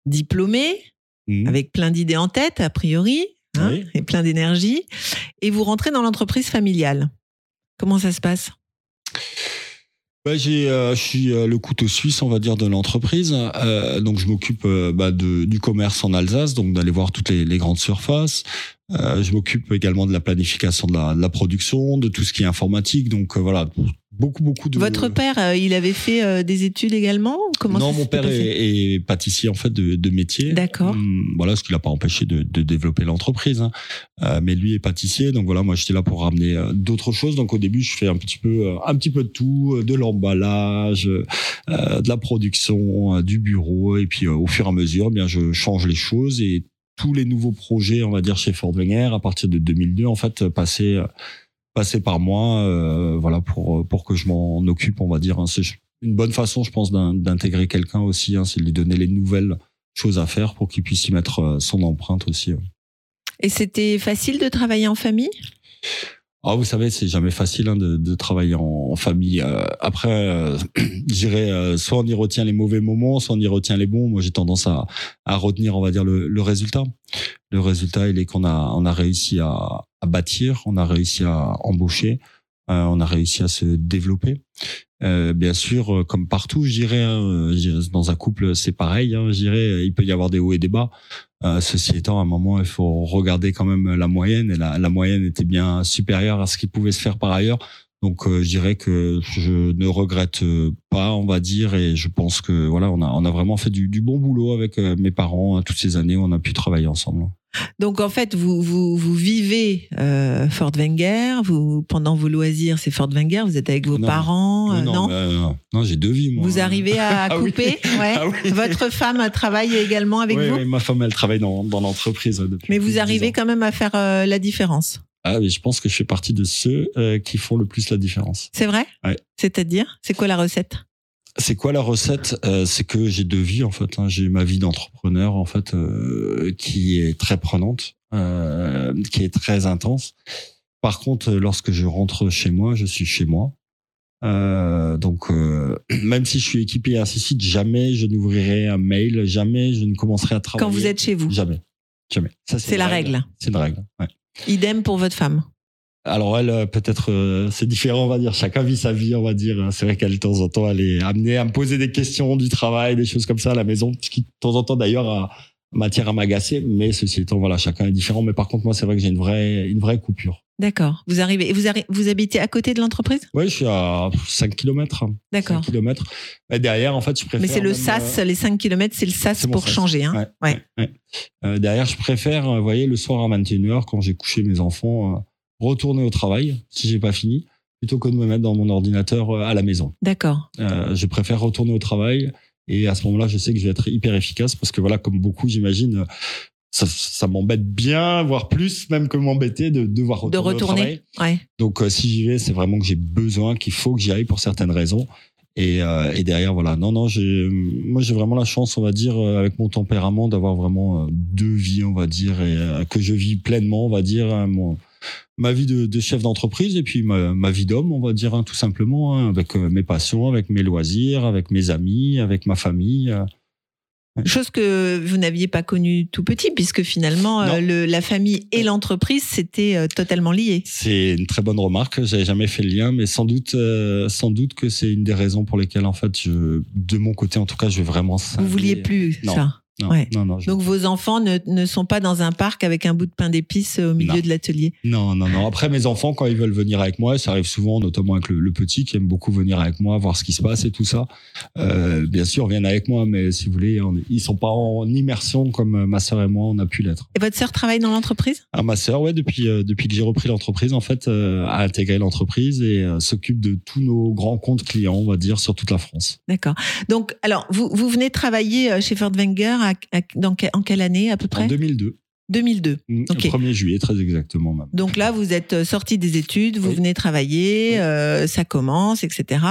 diplômé, Mhm. avec plein d'idées en tête, a priori, hein, Oui. et plein d'énergie, et vous rentrez dans l'entreprise familiale. Comment ça se passe? Bah, j'ai, euh, je suis euh, le couteau suisse, on va dire, de l'entreprise. Euh, donc, je m'occupe euh, bah, de, du commerce en Alsace, donc d'aller voir toutes les, les grandes surfaces. Euh, je m'occupe également de la planification de la, de la production, de tout ce qui est informatique. Donc, voilà, beaucoup, beaucoup de. Votre père, euh, il avait fait euh, des études également Comment non, mon père est, est pâtissier en fait de, de métier. D'accord. Hum, Voilà, ce qui l'a pas empêché de, de développer l'entreprise. hein. Euh, mais lui est pâtissier, donc voilà, moi j'étais là pour ramener d'autres choses. Donc au début, je fais un petit peu, un petit peu de tout, de l'emballage, de la production, du bureau, et puis au fur et à mesure, eh bien je change les choses et tous les nouveaux projets, on va dire chez Ford Wenger, à partir de 2002, en fait, passaient passaient par moi, euh, voilà pour pour que je m'en occupe, on va dire. hein. C'est une bonne façon, je pense, d'in- d'intégrer quelqu'un aussi, hein, c'est de lui donner les nouvelles choses à faire pour qu'il puisse y mettre euh, son empreinte aussi. ouais. Et c'était facile de travailler en famille? Ah, vous savez, c'est jamais facile hein, de, de travailler en, en famille. Euh, après, euh, [CLEARS THROAT] je dirais, euh, soit on y retient les mauvais moments, soit on y retient les bons. Moi, j'ai tendance à, à retenir, on va dire, le, le résultat. Le résultat, il est qu'on a, on a réussi à, bâtir, on a réussi à embaucher, euh, on a réussi à se développer. Euh, bien sûr, euh, comme partout, je dirais, hein, je dirais, dans un couple, c'est pareil. Hein, je dirais, il peut y avoir des hauts et des bas. Ceci étant, à un moment, il faut regarder quand même la moyenne et la, la moyenne était bien supérieure à ce qui pouvait se faire par ailleurs. Donc, euh, je dirais que je ne regrette euh, pas, on va dire, et je pense que voilà, on a on a vraiment fait du, du bon boulot avec euh, mes parents hein, toutes ces années. On a pu travailler ensemble. Donc en fait, vous vous, vous vivez euh, Fort Wenger, vous pendant vos loisirs, c'est Fort Wenger, vous êtes avec vos Non. parents, euh, non, euh, non, j'ai deux vies. Moi. Vous arrivez à [LAUGHS] Ah oui. couper [LAUGHS] ouais. Ah oui. Votre femme travaille également avec vous, ouais, ma femme, elle travaille dans, dans l'entreprise depuis. mais vous arrivez 10 ans. quand même à faire la différence. Ah oui, je pense que je fais partie de ceux euh, qui font le plus la différence. C'est vrai? Ouais. C'est-à-dire, c'est quoi la recette? C'est quoi la recette? Euh, C'est que j'ai deux vies en fait. hein. J'ai ma vie d'entrepreneur en fait euh, qui est très prenante, euh, qui est très intense. Par contre, lorsque je rentre chez moi, je suis chez moi. Donc, [CLEARS THROAT] même si je suis équipé à ce site, jamais je n'ouvrirai un mail, jamais je ne commencerai à travailler. quand vous êtes chez vous Jamais, jamais. Ça, C'est la règle. C'est une règle. Ouais. Idem pour votre femme. Alors elle, euh, peut-être, euh, c'est différent, on va dire. Chacun vit sa vie, on va dire. C'est vrai qu'elle, de temps en temps, elle est amenée à me poser des questions du travail, des choses comme ça à la maison, ce qui, de temps en temps, d'ailleurs, a matière à m'agacer. Mais ceci étant, voilà, chacun est différent. Mais par contre, moi, c'est vrai que j'ai une vraie, une vraie coupure. D'accord. Vous arrivez et vous, arri- vous habitez à côté de l'entreprise? Ouais, je suis à 5 km. D'accord. 5 km. Mais derrière, en fait, je préfère. Mais c'est le SAS, euh, les 5 km, c'est le SAS pour SAS. changer. Hein Ouais, Ouais. ouais, ouais. Euh, derrière, je préfère, euh, vous voyez, le soir à 21h, quand j'ai couché mes enfants, euh, retourner au travail, si j'ai pas fini, plutôt que de me mettre dans mon ordinateur euh, à la maison. D'accord. Euh, je préfère retourner au travail et à ce moment-là, je sais que je vais être hyper efficace parce que voilà, comme beaucoup, j'imagine, euh, ça, ça m'embête bien, voire plus même que m'embêter de devoir retourner, De au retourner. travail. Ouais. Donc euh, si j'y vais, c'est vraiment que j'ai besoin, qu'il faut que j'y aille pour certaines raisons. Et, euh, et derrière, voilà. Non, non, j'ai, moi, j'ai vraiment la chance, on va dire, euh, avec mon tempérament, d'avoir vraiment deux vies, on va dire, et que je vis pleinement, on va dire, hein, mon, ma vie de, de chef d'entreprise et puis ma, ma vie d'homme, on va dire, hein, tout simplement, hein, avec euh, mes passions, avec mes loisirs, avec mes amis, avec ma famille. euh. Chose que vous n'aviez pas connue tout petit, puisque finalement, euh, le, la famille et l'entreprise, c'était euh, totalement lié. C'est une très bonne remarque. J'avais jamais fait le lien, mais sans doute, euh, sans doute que c'est une des raisons pour lesquelles, en fait, je, de mon côté, en tout cas, je vais vraiment. Vous vouliez plus Non. ça. Non, Ouais. non, non, je- Donc vos enfants ne, ne sont pas dans un parc avec un bout de pain d'épices au milieu de l'atelier? non, non, non. Après, mes enfants, quand ils veulent venir avec moi, ça arrive souvent, notamment avec le, le petit, qui aime beaucoup venir avec moi, voir ce qui se passe et tout ça. Euh, bien sûr, viennent avec moi, mais si vous voulez, on, ils sont pas en immersion comme euh, ma sœur et moi, on a pu l'être. Et votre sœur travaille dans l'entreprise? Ah, ma sœur, ouais, depuis euh, depuis que j'ai repris l'entreprise, en fait, euh, a intégré l'entreprise et euh, s'occupe de tous nos grands comptes clients, on va dire, sur toute la France. D'accord. Donc, alors, vous, vous venez travailler euh, chez Ford Wenger à- à- dans que- en quelle année à peu près En 2002, 2002. mm, Ok. le 1er juillet, très exactement même. Donc là, vous êtes euh, sorti des études, vous Oui. venez travailler, Oui. euh, ça commence, etc.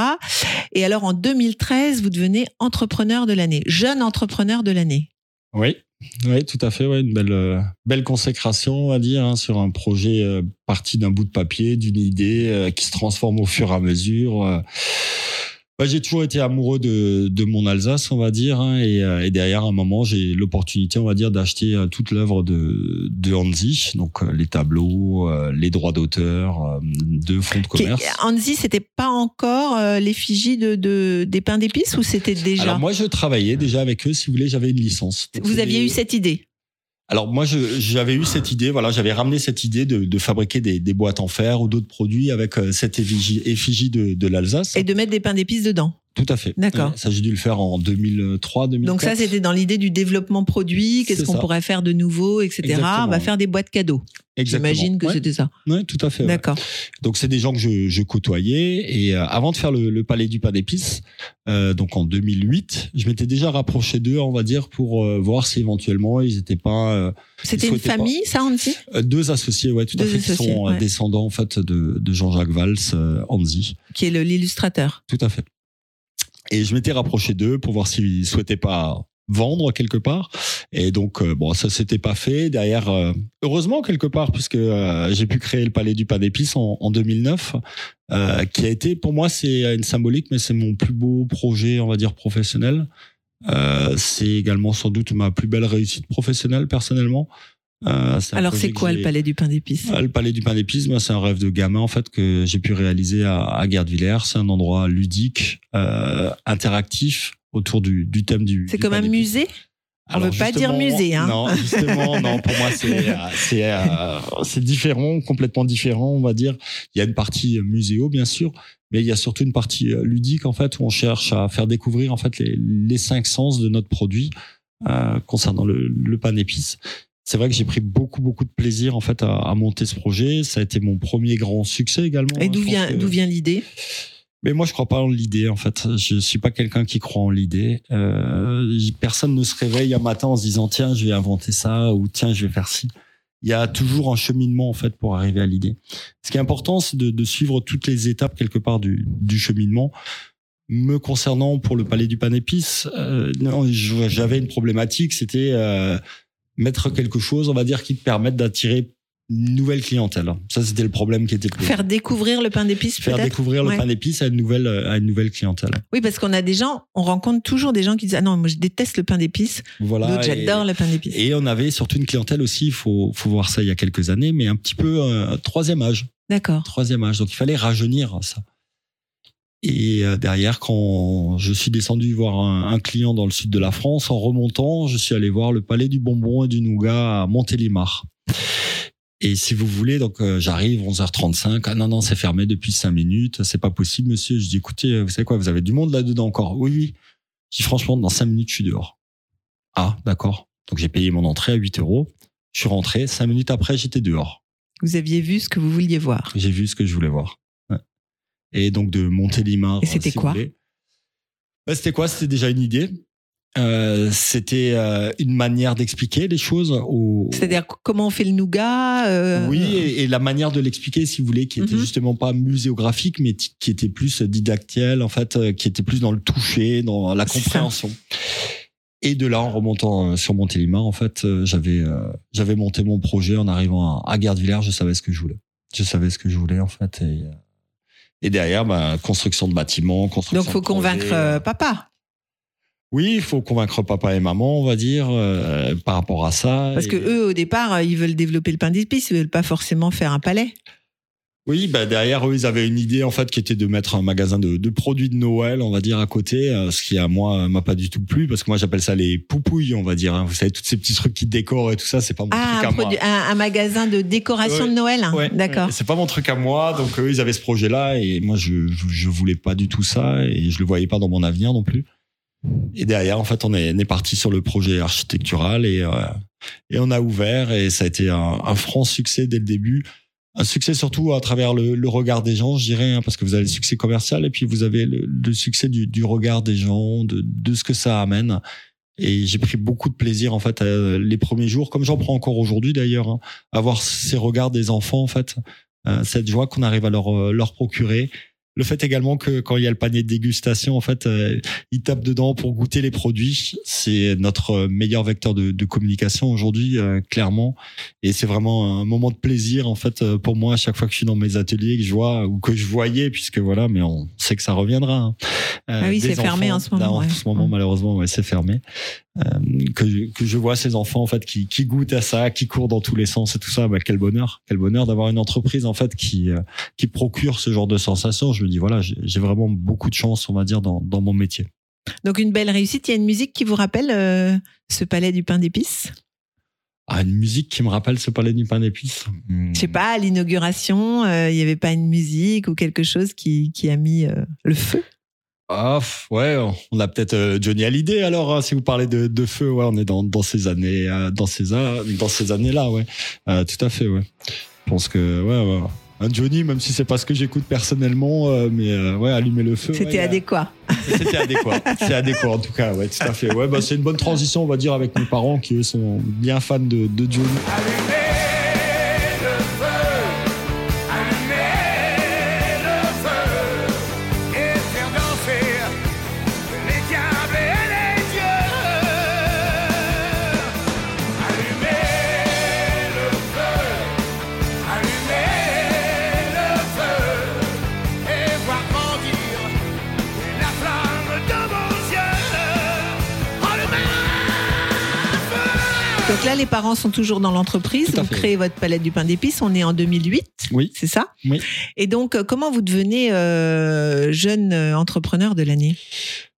Et alors en 2013, vous devenez entrepreneur de l'année, jeune entrepreneur de l'année. Oui, oui, tout à fait. Ouais, une belle, euh, belle consécration, on va dire, hein, sur un projet euh, parti d'un bout de papier, d'une idée qui se transforme au fur et à mesure. Ouais, j'ai toujours été amoureux de, de mon Alsace, on va dire, hein, et, euh, et derrière, à un moment, j'ai l'opportunité, on va dire, d'acheter euh, toute l'œuvre de, de Hansi, donc euh, les tableaux, les droits d'auteur, de fonds de commerce. Anzi, c'était pas encore l'effigie de, de- des pains d'épices ou c'était déjà? Alors moi, je travaillais déjà avec eux. Si vous voulez, j'avais une licence. Vous aviez eu cette idée? Alors moi, j'avais eu cette idée, voilà, j'avais ramené cette idée de, de fabriquer des, boîtes en fer ou d'autres produits avec euh, cette effigie, effigie de, de l'Alsace. et de mettre des pains d'épices dedans. Tout à fait. D'accord. Ouais, ça, j'ai dû le faire en 2003, 2004. Donc ça, c'était dans l'idée du développement produit, qu'est-ce qu'on pourrait faire de nouveau, etc. Exactement, On va faire des boîtes cadeaux. J'imagine que Ouais, c'était ça. ouais, tout à fait. ouais. D'accord. Donc c'est des gens que je, je côtoyais et euh, avant de faire le, le palais du pain d'épices, euh, donc en 2008, je m'étais déjà rapproché d'eux, on va dire, pour euh, voir si éventuellement ils n'étaient pas euh, C'était une pas. famille, ça, Anzi euh, deux associés, ouais, tout à fait, qui sont euh, ouais. descendants en fait de, de Jean-Jacques Valls, euh, Anzi. Qui est l'illustrateur. Tout à fait. Et je m'étais rapproché d'eux pour voir s'ils souhaitaient pas vendre quelque part. Et donc, euh, bon, ça s'était pas fait. Derrière, euh, heureusement quelque part, puisque euh, j'ai pu créer le Palais du Pain d'épices en, en 2009, euh, qui a été, pour moi, c'est une symbolique, mais c'est mon plus beau projet, on va dire, professionnel. C'est également sans doute ma plus belle réussite professionnelle, personnellement. Euh, Alors, c'est quoi le palais du pain d'épices? Ah, Le palais du pain d'épices, moi, c'est un rêve de gamin en fait que j'ai pu réaliser à, à Guerdvillers. C'est un endroit ludique, euh, interactif autour du, du thème du. C'est comme un musée? On veut pas dire musée, hein. Non, justement, [LAUGHS] non. Pour moi, c'est euh, c'est c'est différent, complètement différent, on va dire. Il y a une partie muséo, bien sûr, mais il y a surtout une partie ludique en fait où on cherche à faire découvrir en fait les, les cinq sens de notre produit euh, concernant le, le pain d'épices. C'est vrai que j'ai pris beaucoup beaucoup de plaisir en fait à, à monter ce projet. Ça a été mon premier grand succès également. Et hein. d'où vient, que- d'où vient l'idée? Mais moi, je crois pas en l'idée, en fait. Je suis pas quelqu'un qui croit en l'idée. Euh, personne ne se réveille un matin en se disant tiens, je vais inventer ça ou tiens, je vais faire ci. Il y a toujours un cheminement en fait pour arriver à l'idée. Ce qui est important, c'est de, de suivre toutes les étapes quelque part du, du cheminement. Me concernant pour le palais du pain d'épices, euh, j'avais une problématique, c'était euh, mettre quelque chose, on va dire, qui te permette d'attirer une nouvelle clientèle. Ça, c'était le problème qui était posé. Faire découvrir le pain d'épices Faire découvrir le Ouais. pain d'épices à une nouvelle à une nouvelle clientèle. Oui, parce qu'on a des gens, on rencontre toujours des gens qui disent Ah non, moi je déteste le pain d'épices. Voilà. D'autres, j'adore le pain d'épices. Et on avait surtout une clientèle aussi, il faut, faut voir ça il y a quelques années, mais un petit peu euh, troisième âge. D'accord. Troisième âge. Donc il fallait rajeunir ça. Et euh, derrière, quand je suis descendu voir un, un client dans le sud de la France, en remontant, je suis allé voir le palais du bonbon et du nougat à Montélimar. Et si vous voulez, donc euh, j'arrive 11h35. Ah non non, c'est fermé depuis 5 minutes. C'est pas possible, monsieur. Je dis écoutez, vous savez quoi, vous avez du monde là-dedans encore? Oui oui. Je dis franchement, dans 5 minutes, je suis dehors. Ah d'accord. Donc j'ai payé mon entrée à 8 euros. Je suis rentré. 5 minutes après, j'étais dehors. Vous aviez vu ce que vous vouliez voir. J'ai vu ce que je voulais voir. Et donc de Montélimar. Et c'était si vous quoi. Bah, C'était quoi? C'était déjà une idée. Euh, c'était euh, une manière d'expliquer les choses. C'est-à-dire comment on fait le nougat euh, Oui, et, et la manière de l'expliquer, si vous voulez, qui était Mhm. justement pas muséographique, mais qui était plus didactiel, en fait, euh, qui était plus dans le toucher, dans la compréhension. Et de là, en remontant euh, sur Montélimar, en fait, euh, j'avais euh, j'avais monté mon projet en arrivant à, à Gardevillers, je savais ce que je voulais. Je savais ce que je voulais, en fait. Et, euh, et derrière, bah, construction de bâtiments, construction Donc faut de convaincre euh, papa. Oui, il faut convaincre papa et maman, on va dire, euh, par rapport à ça. Parce que Et- eux, au départ, euh, ils veulent développer le pain d'épices, ils veulent pas forcément faire un palais. Oui, bah derrière eux, ils avaient une idée en fait qui était de mettre un magasin de, de produits de Noël, on va dire à côté, euh, ce qui à moi m'a pas du tout plu parce que moi j'appelle ça les poupouilles, on va dire. hein. Vous savez, tous ces petits trucs qui décorent et tout ça, c'est pas mon Ah, truc un, à moi. un- un magasin de décoration Ouais. de Noël. hein. Ouais, D'accord. C'est pas mon truc à moi, donc eux ils avaient ce projet-là et moi je, je je voulais pas du tout ça et je le voyais pas dans mon avenir non plus. Et derrière, en fait, on est, on est parti sur le projet architectural et euh, et on a ouvert et ça a été un, un franc succès dès le début. Un succès surtout à travers le, le regard des gens, je dirais, hein, parce que vous avez le succès commercial et puis vous avez le, le succès du, du regard des gens, de, de ce que ça amène. Et j'ai pris beaucoup de plaisir en fait les premiers jours, comme j'en prends encore aujourd'hui d'ailleurs, hein, à voir ces regards des enfants en fait, euh, cette joie qu'on arrive à leur euh, leur procurer. Le fait également que quand il y a le panier de dégustation, en fait, euh, ils tapent dedans pour goûter les produits. C'est notre meilleur vecteur de, de communication aujourd'hui, euh, clairement. Et c'est vraiment un moment de plaisir, en fait, euh, pour moi, à chaque fois que je suis dans mes ateliers, que je vois ou que je voyais, puisque voilà, mais on sait que ça reviendra. hein. Euh, Ah oui, c'est fermé en ce moment, Là, en ouais. ce moment, Mm. malheureusement, ouais, c'est fermé. Euh, que, je- que je vois ces enfants en fait qui, qui goûtent à ça, qui courent dans tous les sens et tout ça, bah, quel bonheur, quel bonheur d'avoir une entreprise en fait qui euh, qui procure ce genre de sensations. Je me dis voilà, j'ai vraiment beaucoup de chance, on va dire, dans, dans mon métier. Donc une belle réussite. Il y a une musique qui vous rappelle euh, ce palais du pain d'épices? Ah, une musique qui me rappelle ce palais du pain d'épices? Hmm. Je sais pas, à l'inauguration, euh, il y avait pas une musique ou quelque chose qui, qui a mis euh, le feu? Ah, ouais, on a peut-être Johnny Hallyday alors, hein, si vous parlez de, de feu, ouais, on est dans, dans ces années, dans ces, dans ces années-là, ouais. Euh, tout à fait, ouais. Je pense que, ouais, ouais. Un Johnny, même si c'est pas ce que j'écoute personnellement, euh, mais euh, ouais, allumer le feu. C'était ouais, adéquat. C'était adéquat. C'est adéquat en tout cas, ouais, tout à fait. Ouais, bah, c'est une bonne transition, on va dire, avec mes parents qui eux sont bien fans de, de Johnny. Allumez les parents sont toujours dans l'entreprise. Vous fait. créez votre palette du pain d'épices. On est en 2008. Oui. C'est ça? Oui. Et donc, euh, comment vous devenez euh, jeune euh, entrepreneur de l'année?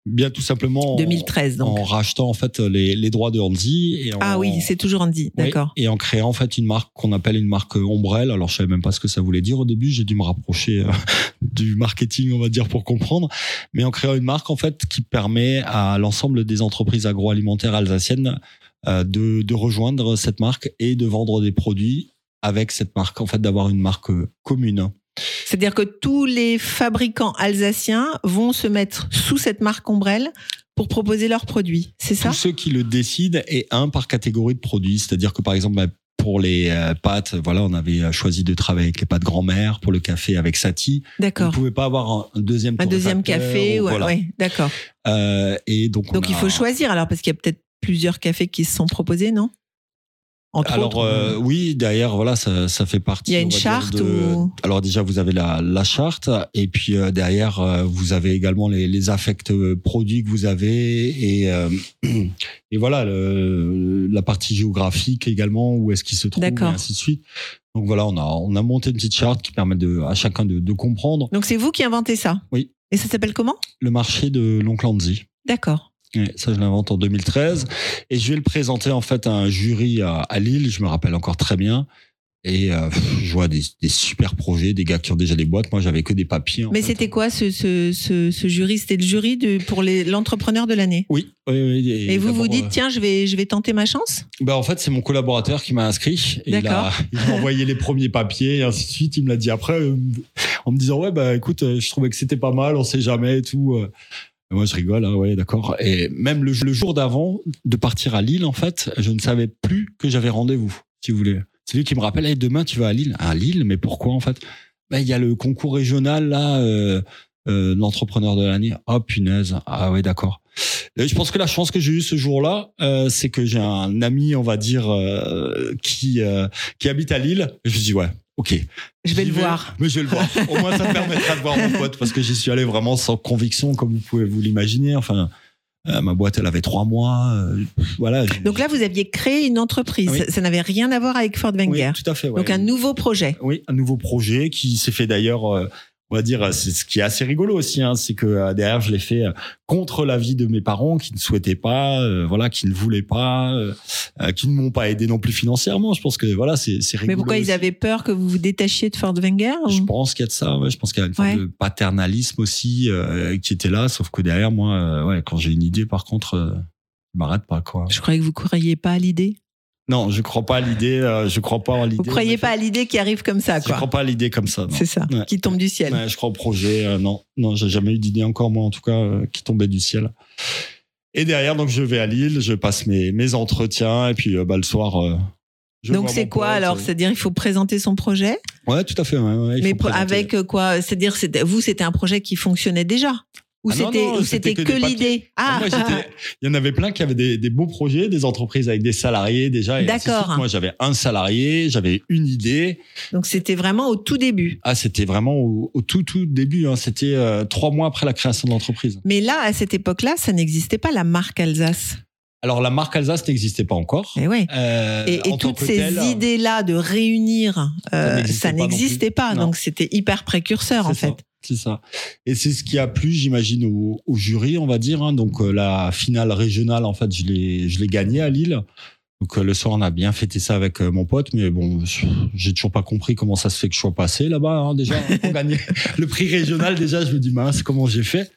Bien tout simplement. en- 2013 donc. En rachetant en fait les, les droits de Andy. Et en, Ah oui, c'est toujours Andy, Oui, d'accord. et en créant en fait une marque qu'on appelle une marque ombrelle. Alors je savais même pas ce que ça voulait dire au début. J'ai dû me rapprocher euh, [LAUGHS] du marketing, on va dire, pour comprendre. Mais en créant une marque en fait qui permet à l'ensemble des entreprises agroalimentaires alsaciennes de, de rejoindre cette marque et de vendre des produits avec cette marque. En fait, d'avoir une marque euh, commune. C'est-à-dire que tous les fabricants alsaciens vont se mettre sous cette marque ombrelle pour proposer leurs produits. C'est ça? Tous ceux qui le décident et un par catégorie de produits. C'est-à-dire que par exemple, bah, pour les euh, pâtes, voilà, on avait euh, choisi de travailler avec les pâtes grand-mère. Pour le café, avec Satie. On ne D'accord. pouvait pas avoir un, deuxième Un deuxième café, ou- ouais, voilà. ouais, d'accord. Euh, et donc, on Donc il faut choisir alors parce qu'il y a peut-être plusieurs cafés qui se sont proposés, non? Entre Alors autres. euh, oui, derrière voilà, ça, ça fait partie. Il y a une dire, charte de- ou- Alors déjà vous avez la, la charte et puis euh, derrière euh, vous avez également les, les affects euh, produits que vous avez et euh, [CLEARS THROAT] et voilà le- la partie géographique également où est-ce qu'il se trouve et ainsi de suite. Donc voilà, on a on a monté une petite charte qui permet de à chacun de, de comprendre Donc c'est vous qui inventez ça? Oui. Et ça s'appelle comment? Le marché de l'oncle Andy. D'accord. Ça, je l'invente en 2013. Et je vais le présenter en fait à un jury à, à Lille, je me rappelle encore très bien. Et euh, je vois des, des super projets, des gars qui ont déjà des boîtes. Moi, j'avais que des papiers. en Mais c'était quoi ce, ce, ce, ce jury? C'était le jury de, pour l'entrepreneur de l'année? Oui. oui, oui, Et, vous vous dites, euh, tiens, je vais, je vais tenter ma chance? Bah, en fait, c'est mon collaborateur qui m'a inscrit. Et Il D'accord. a, [LAUGHS] il m'a envoyé les premiers papiers et ainsi de suite. Il me l'a dit après, euh, en me disant ouais bah écoute, je trouvais que c'était pas mal, on sait jamais et tout. Moi, je rigole, hein, ouais, d'accord. Et même le, le jour d'avant de partir à Lille, en fait, je ne savais plus que j'avais rendez-vous, si vous voulez. C'est lui qui me rappelle, hey, demain tu vas à Lille. À Lille, mais pourquoi en fait? Ben, Il y a le concours régional là, euh, euh, l'entrepreneur de l'année. Oh punaise, ah ouais d'accord. Je pense que la chance que j'ai eue ce jour-là, euh, c'est que j'ai un ami, on va dire, euh, qui euh, qui habite à Lille. Je me dis ouais, ok. Je vais le voir. Mais je vais le voir. [LAUGHS] Au moins, ça me permettra de voir mon pote parce que j'y suis allé vraiment sans conviction, comme vous pouvez vous l'imaginer. Enfin, euh, ma boîte, elle avait trois mois. euh, voilà. Donc là, vous aviez créé une entreprise. Oui. Ça, ça n'avait rien à voir avec oui, Wenger. tout à fait. ouais. Donc un nouveau projet. Oui, un nouveau projet qui s'est fait d'ailleurs, euh, on va dire, c'est ce qui est assez rigolo aussi, hein, c'est que euh, derrière je l'ai fait euh, contre l'avis de mes parents qui ne souhaitaient pas, euh, voilà, qui ne voulaient pas, euh, qui ne m'ont pas aidé non plus financièrement. Je pense que voilà, c'est rigolo. Mais pourquoi ils avaient peur que vous vous détachiez de Fort Wenger ou- Je pense qu'il y a de ça, ouais. Je pense qu'il y a une forme Ouais. de paternalisme aussi euh, qui était là, sauf que derrière moi, ouais, quand j'ai une idée, par contre, m'arrête pas quoi. Je croyais que vous croyiez pas à l'idée. Non, je crois pas à l'idée. euh, je crois pas à l'idée. Vous croyez pas à l'idée qui arrive comme ça, Je crois quoi. pas à l'idée comme ça. C'est ça, Ouais. qui tombe du ciel. Ouais, je crois au projet. euh, non, non, j'ai jamais eu d'idée encore moi en tout cas euh, qui tombait du ciel. Et derrière, donc je vais à Lille, je passe mes mes entretiens et puis bah, le soir. je Donc c'est quoi alors? C'est-à-dire il faut présenter son projet, Ouais, tout à fait. ouais, mais avec quoi? C'est-à-dire vous c'était un projet qui fonctionnait déjà? Ou Ah c'était ou c'était que l'idée Ah, moi, j'étais- il y en avait plein qui avaient des, des beaux projets, des entreprises avec des salariés déjà. D'accord. Moi, j'avais un salarié, j'avais une idée. Donc c'était vraiment au tout début. Ah, c'était vraiment au, au tout tout début. Hein. C'était euh, trois mois après la création de l'entreprise. Mais là à cette époque-là, ça n'existait pas la marque Alsace. Alors la marque Alsace n'existait pas encore. Et ouais. Euh, Et, et toutes ces idées-là de réunir, euh, ça non n'existait pas. Donc c'était hyper précurseur en ça, fait. C'est ça. Et c'est ce qui a plu, j'imagine, au, jury, on va dire. hein. Donc euh, la finale régionale, en fait, je l'ai, gagnée à Lille. Donc euh, le soir, on a bien fêté ça avec euh, mon pote, mais bon, j'ai toujours pas compris comment ça se fait que je sois passé là-bas. hein, déjà, pour gagner [LAUGHS] le prix régional, déjà, je me dis mince, comment j'ai fait?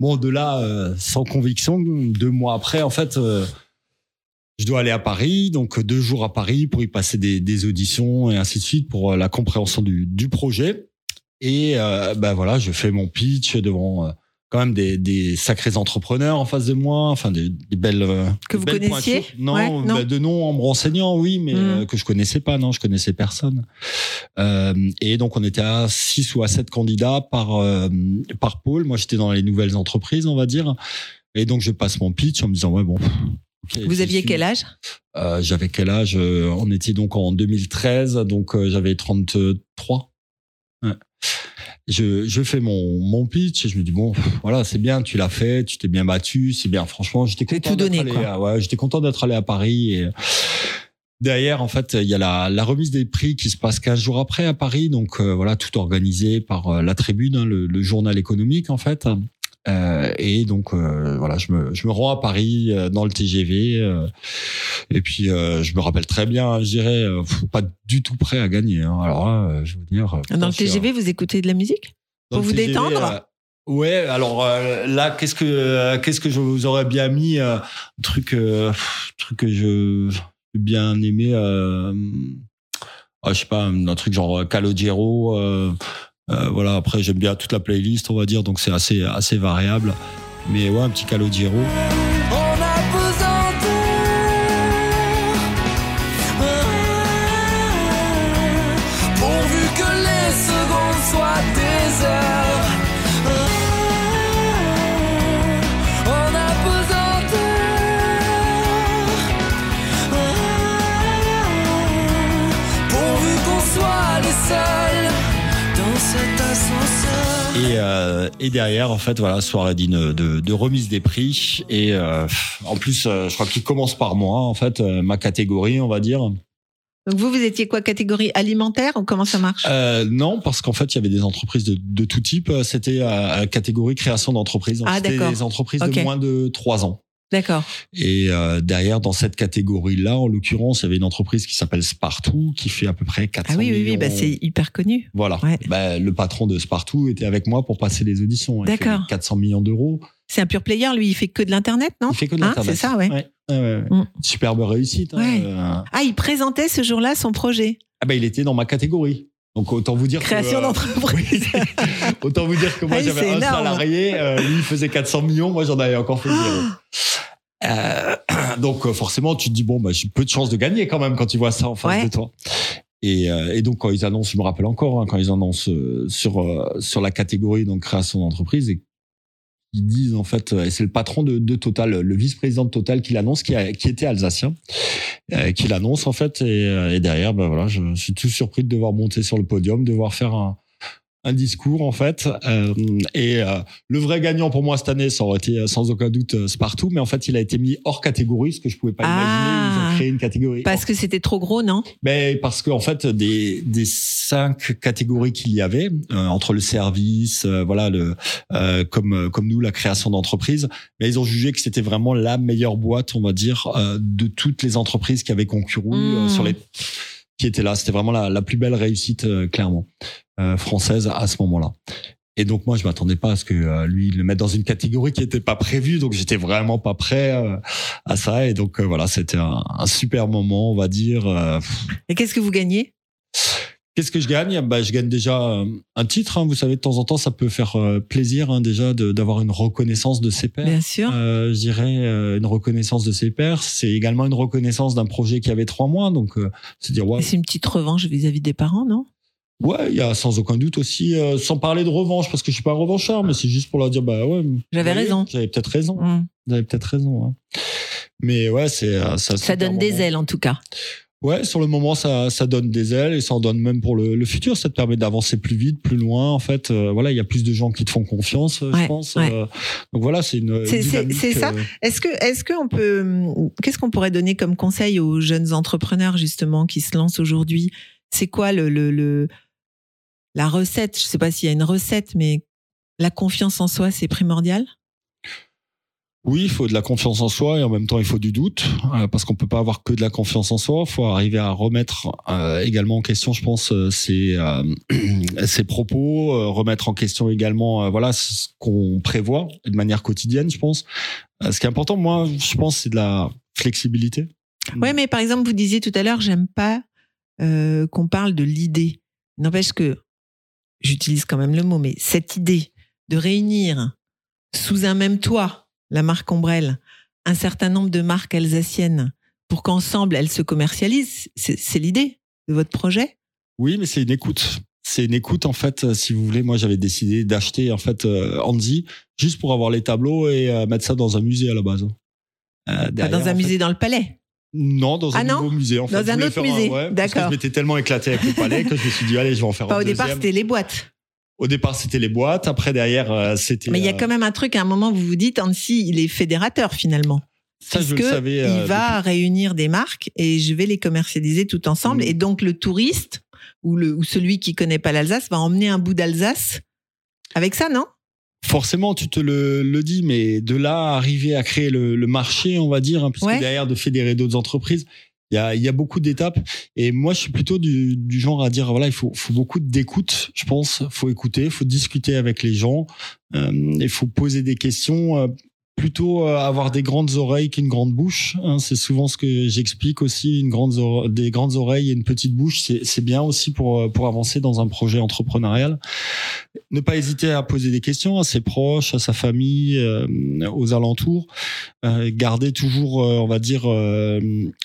Bon, de là, sans conviction, deux mois après, en fait. je dois aller à Paris, donc deux jours à Paris pour y passer des, auditions et ainsi de suite pour la compréhension du projet. Et euh, ben voilà, je fais mon pitch devant euh, quand même des, des sacrés entrepreneurs en face de moi, enfin des, des belles euh, Que des vous belles connaissiez pointures. Non, Ouais, non. ben, de nom en me renseignant, oui, mais Mm. que je connaissais pas, non, je connaissais personne. Et donc on était à six ou à sept candidats par par pôle. Moi, j'étais dans les nouvelles entreprises, on va dire. Et donc je passe mon pitch en me disant ouais bon. Vous aviez suis. quel âge? Euh, J'avais quel âge? On était donc en 2013, donc euh, j'avais 33. Je, je fais mon, mon pitch et je me dis bon voilà c'est bien tu l'as fait tu t'es bien battu c'est bien. Franchement j'étais content tout d'être donné, allé quoi. à- ouais j'étais content d'être allé à Paris et derrière en fait il y a la, la remise des prix qui se passe 15 jours après à Paris. Donc euh, voilà tout organisé par euh, la Tribune hein, le, le journal économique en fait Euh, et donc euh, voilà, je me, je me rends à Paris euh, dans le TGV. euh, et puis euh, je me rappelle très bien, hein, je dirais, euh, pas du tout prêt à gagner. hein. Alors là, euh, je veux dire. Dans le TGV, vous écoutez de la musique Pour vous TGV, détendre? Ouais, alors euh, là, qu'est-ce que euh, qu'est-ce que je vous aurais bien mis euh, un truc euh, truc que je bien aimé euh, ah, je sais pas un truc genre euh, Calogero euh, voilà, après j'aime bien toute la playlist, on va dire, donc c'est assez assez variable. Mais ouais, un petit Calogero. On Et, euh, et derrière, en fait, voilà, soirée d'une- de, de remise des prix. Et euh, en plus, euh, je crois qu'il commence par moi, en fait, euh, ma catégorie, on va dire. Donc vous, vous étiez quoi Catégorie alimentaire ou comment ça marche? Euh, non, parce qu'en fait, il y avait des entreprises de, de tout type. C'était à, à catégorie création d'entreprise. Ah, C'était des entreprises Ok. de moins de trois ans. D'accord. Et euh, derrière, dans cette catégorie-là, en l'occurrence, il y avait une entreprise qui s'appelle Spartoo, qui fait à peu près 400 Ah oui, oui, oui, bah c'est hyper connu. Voilà. Ouais. Bah, le patron de Spartoo était avec moi pour passer les auditions. D'accord. 400 millions d'euros. C'est un pur player, lui, il fait que de l'internet, non? Il fait que de Hein, l'internet. c'est ça, ouais. Mm. Superbe réussite. hein. Euh, Ah, il présentait ce jour-là son projet. Ah bah, il était dans ma catégorie. Donc autant vous dire Création que, euh, d'entreprise. [LAUGHS] oui. autant vous dire que moi Ah j'avais un énorme. salarié, euh, lui il faisait 400 millions, moi j'en avais encore fait zéro. Ah. Euh, [CLEARS THROAT] donc euh, forcément tu te dis bon bah j'ai peu de chances de gagner quand même quand tu vois ça en face Ouais. de toi. Et, euh, et donc quand ils annoncent, je me rappelle encore hein, quand ils annoncent sur euh, sur la catégorie donc création d'entreprise et disent en fait euh, et c'est le patron de, de Total, le vice-président de Total qui l'annonce, qui, a- qui était alsacien, euh, qui l'annonce en fait et, euh, et derrière ben voilà je suis tout surpris de devoir monter sur le podium, de devoir faire un un discours en fait. Euh, et euh, le vrai gagnant pour moi cette année ça aurait été euh, sans aucun doute euh, Spartoo. Mais en fait il a été mis hors catégorie ce que je pouvais pas Ah. imaginer. Ils ont créé une catégorie Parce que c'était trop gros, non? Mais parce que en fait des des cinq catégories qu'il y avait euh, entre le service euh, voilà le euh, comme comme nous la création d'entreprise mais ils ont jugé que c'était vraiment la meilleure boîte on va dire euh, de toutes les entreprises qui avaient concouru euh, Mm. sur les qui étaient là. C'était vraiment la, la plus belle réussite euh, clairement française à ce moment-là et donc moi je m'attendais pas à ce que euh, lui le mette dans une catégorie qui était pas prévue donc j'étais vraiment pas prêt euh, à ça et donc euh, voilà c'était un, un super moment on va dire euh, Et qu'est-ce que vous gagnez? Qu'est-ce que je gagne? Bah, Je gagne déjà euh, un titre. hein. Vous savez, de temps en temps, ça peut faire euh, plaisir hein, déjà d'avoir une reconnaissance de ses pairs. Bien sûr. Euh, je dirais euh, une reconnaissance de ses pairs. C'est également une reconnaissance d'un projet qui avait trois mois. Donc, euh, c'est dire, ouais, c'est une petite revanche vis-à-vis des parents, non? Ouais, il y a sans aucun doute aussi, euh, sans parler de revanche, parce que je suis pas un revanchard, mais c'est juste pour leur dire, bah ouais, J'avais raison. J'avais peut-être raison. Mm. Vous avez peut-être raison. hein. Mais ouais, c'est euh, ça. Ça donne des ailes, en tout cas. Ouais, sur le moment, ça, ça donne des ailes et ça en donne même pour le, le futur. Ça te permet d'avancer plus vite, plus loin. En fait, Euh, voilà, il y a plus de gens qui te font confiance, Ouais, je pense. ouais. Euh, donc voilà, c'est une. C'est- ça. Est-ce que, est-ce qu'on peut, qu'est-ce qu'on pourrait donner comme conseil aux jeunes entrepreneurs justement qui se lancent aujourd'hui? C'est quoi le, le, le, la recette Je sais pas s'il y a une recette, mais la confiance en soi, c'est primordial? Oui, il faut de la confiance en soi et en même temps, il faut du doute euh, parce qu'on peut pas avoir que de la confiance en soi. Il faut arriver à remettre euh, également en question, je pense, euh, ses, euh, [CLEARS THROAT] ses propos, remettre en question également, euh, voilà, ce qu'on prévoit de manière quotidienne, je pense. Ce qui est important, moi, je pense, c'est de la flexibilité. Ouais, mais par exemple, vous disiez tout à l'heure, j'aime pas euh, qu'on parle de l'idée. N'empêche que j'utilise quand même le mot, mais cette idée de réunir sous un même toit la marque Ombrelle, un certain nombre de marques alsaciennes pour qu'ensemble elles se commercialisent, c'est l'idée de votre projet? Oui, mais c'est une écoute. C'est une écoute en fait. euh, Si vous voulez, moi j'avais décidé d'acheter en fait euh, Andy juste pour avoir les tableaux et euh, mettre ça dans un musée à la base. Euh, derrière, dans un fait- musée dans le palais? Non, dans un Ah non nouveau musée. En fait. Dans un autre musée. ouais, parce que D'accord. Je m'étais tellement éclaté avec le palais que je me suis dit allez, je vais en faire Pas un au départ, c'était les boîtes. Au départ, c'était les boîtes. Après, derrière, euh, c'était. Mais il y a euh, quand même un truc, à un moment, vous vous dites, Annecy, il est fédérateur finalement. ça, je le savais. euh, il va réunir des marques et je vais les commercialiser tout ensemble. Mm. Et donc le touriste ou, le, ou celui qui connaît pas l'Alsace va emmener un bout d'Alsace avec ça, non? Forcément, tu te le, le dis, mais de là à arriver à créer le, le marché, on va dire, hein, puisque Ouais. derrière de fédérer d'autres entreprises, il y a, y a beaucoup d'étapes. Et moi, je suis plutôt du, du genre à dire, voilà, il faut, faut beaucoup d'écoute, je pense. faut écouter, faut discuter avec les gens. Euh, Il faut poser des questions. Plutôt euh, avoir des grandes oreilles qu'une grande bouche. hein. c'est souvent ce que j'explique aussi. Une grande des grandes oreilles et une petite bouche, c'est bien aussi pour euh, pour avancer dans un projet entrepreneurial. Ne pas hésiter à poser des questions à ses proches, à sa famille, euh, aux alentours. Euh, garder toujours, euh, on va dire, euh,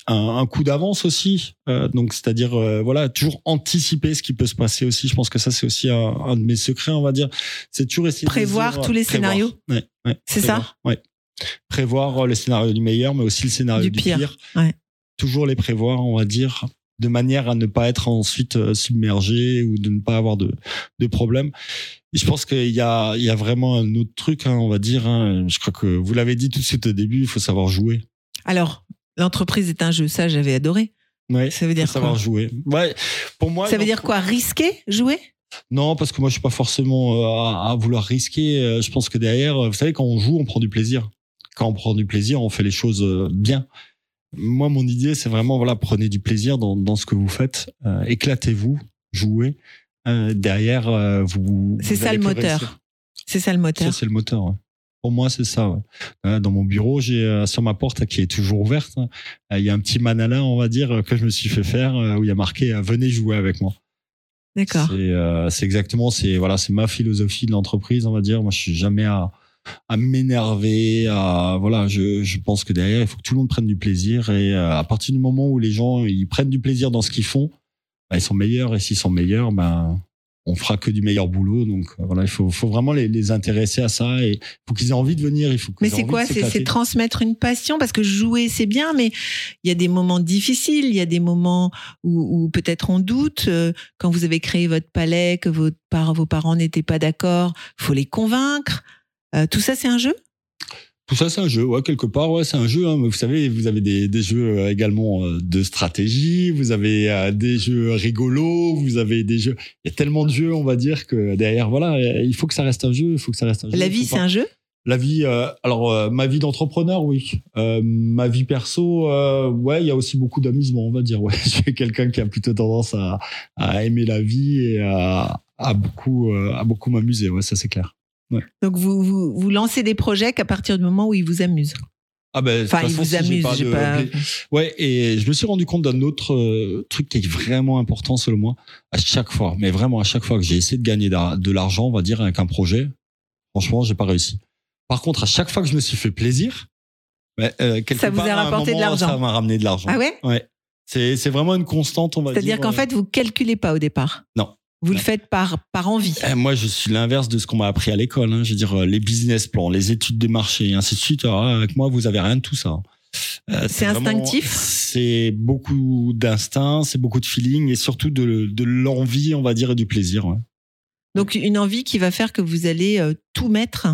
un, un coup d'avance aussi. Euh, donc, c'est-à-dire, euh, voilà, toujours anticiper ce qui peut se passer aussi. Je pense que ça, c'est aussi un, un de mes secrets, on va dire. C'est toujours essayer de Prévoir se dire, tous les prévoir. scénarios Ouais, ouais, C'est Ouais. Prévoir euh, le scénario du meilleur, mais aussi le scénario Du du, pire. pire. Ouais. Toujours les prévoir, on va dire, de manière à ne pas être ensuite euh, submergé ou de ne pas avoir de, de problème. Et je pense qu'il y a, il y a vraiment un autre truc, hein, on va dire. hein. Je crois que vous l'avez dit tout de suite au début, il faut savoir jouer. Alors, l'entreprise est un jeu, ça j'avais adoré. Ouais, Ça veut dire savoir quoi? jouer. Ouais, pour moi. Ça veut dire quoi? Risquer? Jouer? Non, parce que moi, je suis pas forcément euh, à, à vouloir risquer. Euh, Je pense que derrière, euh, vous savez, quand on joue, on prend du plaisir. Quand on prend du plaisir, on fait les choses bien. Moi, mon idée, c'est vraiment, voilà, prenez du plaisir dans, dans ce que vous faites. Euh, Éclatez-vous, jouez. Euh, derrière, euh, vous. C'est ça le moteur. C'est ça le moteur. Ça, c'est le moteur. ouais. Pour moi, c'est ça. ouais. Dans mon bureau, j'ai sur ma porte qui est toujours ouverte, hein, il y a un petit manala, on va dire, que je me suis fait faire, où il y a marqué "Venez jouer avec moi". D'accord. C'est euh, c'est exactement, c'est voilà, c'est ma philosophie de l'entreprise, on va dire. Moi, je suis jamais à m'énerver, à voilà, je, je pense que derrière, il faut que tout le monde prenne du plaisir et euh, à partir du moment où les gens ils prennent du plaisir dans ce qu'ils font, bah, ils sont meilleurs et s'ils sont meilleurs, ben on fera que du meilleur boulot. Donc euh, voilà, il faut, faut vraiment les, les intéresser à ça et faut qu'ils aient envie de venir. Il faut Mais c'est quoi? C'est transmettre une passion parce que jouer c'est bien, mais il y a des moments difficiles, il y a des moments où, où peut-être on doute. euh, Quand vous avez créé votre palais, que vos, vos parents n'étaient pas d'accord, faut les convaincre. Euh, tout ça c'est un jeu? Tout ça, c'est un jeu, ouais, quelque part, ouais, c'est un jeu. Hein, mais vous savez, vous avez des, des jeux euh, également euh, de stratégie, vous avez euh, des jeux rigolos, vous avez des jeux. Il y a tellement de jeux, on va dire que derrière, voilà, il faut que ça reste un jeu, il faut que ça reste un jeu. La vie c'est un jeu? La vie, euh, alors euh, ma vie d'entrepreneur, oui. Euh, ma vie perso, ouais, il y a aussi beaucoup d'amusement, on va dire. Ouais, [LAUGHS] je suis quelqu'un qui a plutôt tendance à, à aimer la vie et à, à beaucoup, à beaucoup m'amuser. Ouais, ça c'est clair. Donc vous, vous, vous lancez des projets qu'à partir du moment où ils vous amusent. Ah ben, de Enfin, ils vous si amusent. pas de- Ouais, et je me suis rendu compte d'un autre euh, truc qui est vraiment important selon moi. À chaque fois, mais vraiment à chaque fois que j'ai essayé de gagner de l'argent, on va dire, avec un projet, franchement, j'ai pas réussi. Par contre, à chaque fois que je me suis fait plaisir, ben, euh, quelque Ça vous a part, rapporté de moment, l'argent. Ça m'a ramené de l'argent. Ah ouais? Ouais. C'est c'est vraiment une constante, on va dire. C'est-à-dire qu'en euh, fait vous calculez pas au départ? Non. Vous le faites par, par envie. eh, moi, je suis l'inverse de ce qu'on m'a appris à l'école. Hein. Je veux dire, euh, les business plans, les études des marchés, et ainsi de suite. Alors, avec moi, vous avez rien de tout ça. Euh, C'est instinctif C'est beaucoup d'instinct, c'est beaucoup de feeling et surtout de, de l'envie, on va dire, et du plaisir. ouais. Donc une envie qui va faire que vous allez euh, tout mettre.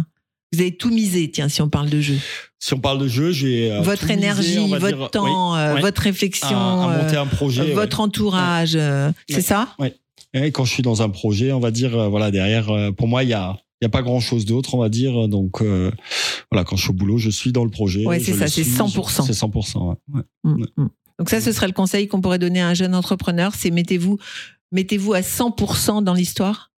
Vous allez tout miser, tiens, si on parle de jeu. Si on parle de jeu, j'ai euh, votre misé, énergie, votre dire, temps, oui, euh, ouais, votre réflexion, à, à monter euh, un projet. ouais. votre entourage. euh, C'est ça? Et quand je suis dans un projet, on va dire, euh, voilà, derrière, euh, pour moi, il y a, il y a pas grand chose d'autre, on va dire. Donc, euh, voilà, quand je suis au boulot, je suis dans le projet. Ouais, c'est ça, c'est suis, 100%. C'est 100%. ouais. Mm, mm. Donc ça, ce serait le conseil qu'on pourrait donner à un jeune entrepreneur, c'est mettez-vous mettez-vous à 100% dans l'histoire?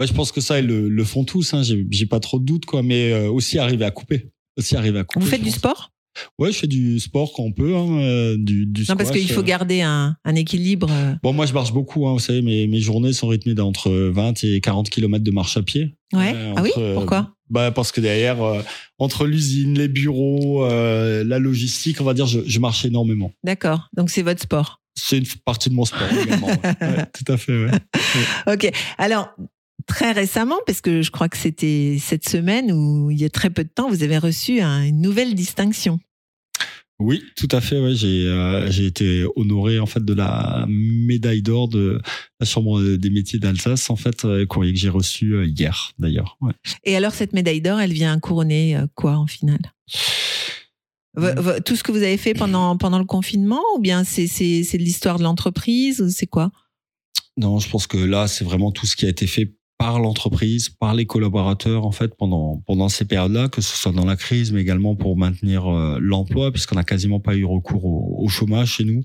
Ouais, je pense que ça, ils le, le font tous. Hein, j'ai, pas trop de doutes, quoi. Mais euh, aussi arriver à couper. Aussi arriver à couper. Vous faites du sport? Ouais, je fais du sport quand on peut, hein, euh, du, du Non, parce qu'il faut euh. garder un, un équilibre. euh. Bon, moi, je marche beaucoup. Hein, vous savez, mes, mes journées sont rythmées d'entre 20 et 40 km de marche à pied. Ouais. Euh, ah oui? Pourquoi? Bah parce que derrière, euh, entre l'usine, les bureaux, euh, la logistique, on va dire, je, je marche énormément. D'accord. Donc c'est votre sport. C'est une partie de mon sport également. [LAUGHS] ouais. Tout à fait. Ouais. Ok. Alors, très récemment, parce que je crois que c'était cette semaine ou il y a très peu de temps, vous avez reçu un- une nouvelle distinction. Oui, tout à fait. Ouais, j'ai euh, j'ai été honoré en fait de la médaille d'or de la Chambre des métiers d'Alsace en fait, euh, courrier que j'ai reçu euh, hier d'ailleurs. Ouais. Et alors, cette médaille d'or, elle vient couronner euh, quoi en finale? Vo- Tout ce que vous avez fait pendant, pendant le confinement ou bien c'est c'est- c'est de l'histoire de l'entreprise ou c'est quoi? Non, je pense que là, c'est vraiment tout ce qui a été fait par l'entreprise, par les collaborateurs en fait pendant pendant ces périodes-là, que ce soit dans la crise, mais également pour maintenir euh, l'emploi, puisqu'on n'a quasiment pas eu recours au, au chômage chez nous.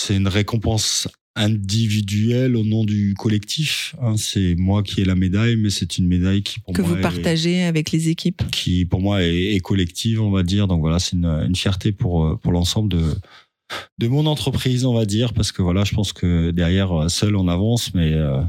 C'est une récompense individuelle au nom du collectif. hein. C'est moi qui ai la médaille, mais c'est une médaille qui pour que moi vous est- partagez avec les équipes. qui pour moi est, est collective, on va dire. Donc voilà, c'est une, une fierté pour euh, pour l'ensemble de de mon entreprise, on va dire, parce que voilà, je pense que derrière euh, seul on avance, mais euh,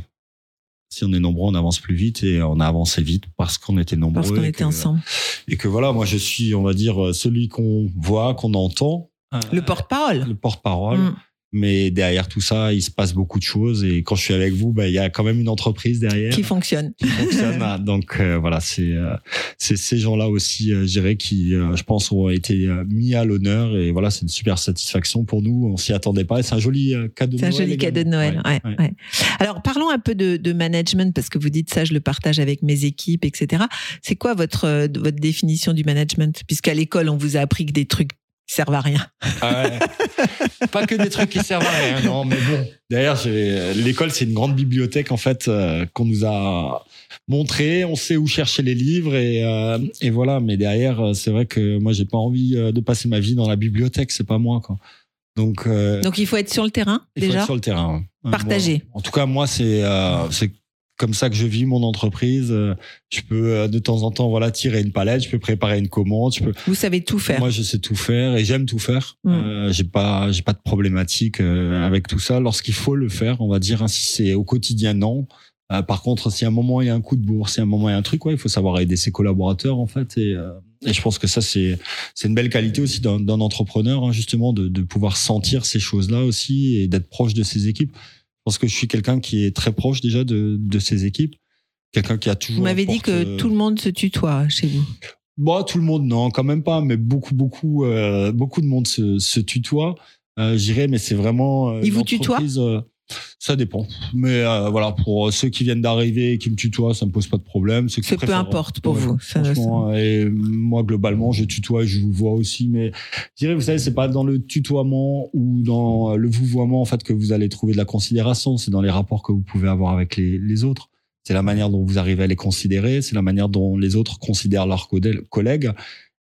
si on est nombreux, on avance plus vite et on a avancé vite parce qu'on était nombreux. Parce qu'on et était que- ensemble. Et que voilà, moi je suis, on va dire, euh, celui qu'on voit, qu'on entend, euh, Le porte-parole. le porte-parole. Mm. Mais derrière tout ça, il se passe beaucoup de choses. Et quand je suis avec vous, bah, il y a quand même une entreprise derrière Qui fonctionne. qui fonctionne. [LAUGHS] Donc euh, voilà, c'est euh, c'est ces gens-là aussi, euh, je dirais, qui, euh, je pense, ont été mis à l'honneur. Et voilà, c'est une super satisfaction pour nous. On s'y attendait pas. Et c'est un joli cadeau de C'est un Noël. joli cadeau de Noël. ouais, Ouais. Alors, parlons un peu de, de management, parce que vous dites ça, je le partage avec mes équipes, etc. C'est quoi votre, votre définition du management? Puisqu'à l'école, on vous a appris que des trucs qui servent à rien. Ah ouais. pas que des trucs qui servent à rien, non, mais bon. D'ailleurs, l'école, c'est une grande bibliothèque, en fait, euh, qu'on nous a montré. On sait où chercher les livres et, euh, et voilà. Mais derrière, euh, c'est vrai que moi, j'ai pas envie de passer ma vie dans la bibliothèque. C'est pas moi, quoi. Donc, euh, Donc, il faut être sur le terrain, il faut déjà être sur le terrain. ouais. Partager. Moi, en tout cas, moi, c'est euh, c'est comme ça que je vis mon entreprise. Euh, Je peux euh, de temps en temps, voilà, tirer une palette. Je peux préparer une commande. Je peux Vous savez tout faire. moi, je sais tout faire et j'aime tout faire. Mm. Euh, j'ai pas, j'ai pas de problématique euh, avec tout ça. Lorsqu'il faut le faire, on va dire, hein, si c'est au quotidien, non. Euh, par contre, si à un moment il y a un coup de bourse, si à un moment il y a un truc, ouais, il faut savoir aider ses collaborateurs en fait. Et, euh, et je pense que ça c'est, c'est une belle qualité aussi d'un, entrepreneur, hein, justement, de, de pouvoir sentir ces choses-là aussi et d'être proche de ses équipes. Pense que je suis quelqu'un qui est très proche déjà de, de ses équipes, quelqu'un qui a toujours. Vous m'avez dit que euh, tout le monde se tutoie chez vous. Bon, tout le monde, non, quand même pas, mais beaucoup, beaucoup, euh, beaucoup de monde se, se tutoie. Euh, J'irais, mais c'est vraiment. euh, Ils vous tutoient? Ça dépend. Mais euh, voilà, pour ceux qui viennent d'arriver et qui me tutoient, ça me pose pas de problème. C'est peu importe pour Ouais, vous. Ça- Franchement, et moi, globalement, je tutoie et je vous vois aussi. Mais je dirais, vous savez, c'est pas dans le tutoiement ou dans le vouvoiement, en fait, que vous allez trouver de la considération. C'est dans les rapports que vous pouvez avoir avec les, les autres. C'est la manière dont vous arrivez à les considérer. C'est la manière dont les autres considèrent leurs collègues.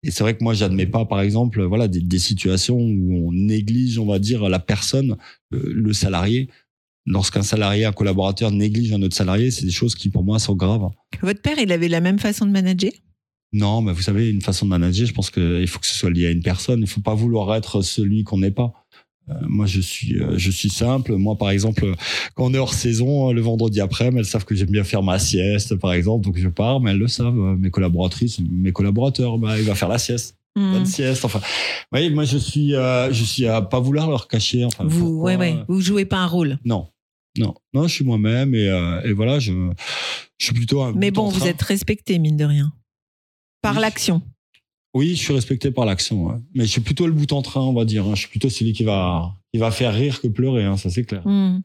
Et c'est vrai que moi, j'admets pas, par exemple, voilà, des, des situations où on néglige, on va dire, la personne, le salarié. Lorsqu'un salarié, un collaborateur néglige un autre salarié, c'est des choses qui, pour moi, sont graves. Votre père, il avait la même façon de manager? Non, mais vous savez, une façon de manager, je pense qu'il faut que ce soit lié à une personne. Il faut pas vouloir être celui qu'on n'est pas. Euh, moi, je suis, euh, je suis simple. Moi, par exemple, quand on est hors saison, euh, le vendredi après, elles savent que j'aime bien faire ma sieste, par exemple, donc je pars, mais elles le savent. Mes collaboratrices, mes collaborateurs, bah, il va faire la sieste, Hmm. bonne sieste. Enfin, vous voyez, moi, je suis, euh, je suis à pas vouloir leur cacher. Enfin, Vous, pourquoi, ouais, ouais. Vous jouez pas un rôle? Non, non, non, je suis moi-même et, euh, et voilà, je, je suis plutôt un. Mais bon, vous êtes respecté, mine de rien. Par Oui. l'action. Oui, je suis respecté par l'action, ouais. mais je suis plutôt le bout en train, on va dire. hein. Je suis plutôt celui qui va, qui va faire rire que pleurer, hein, ça c'est clair. Hmm.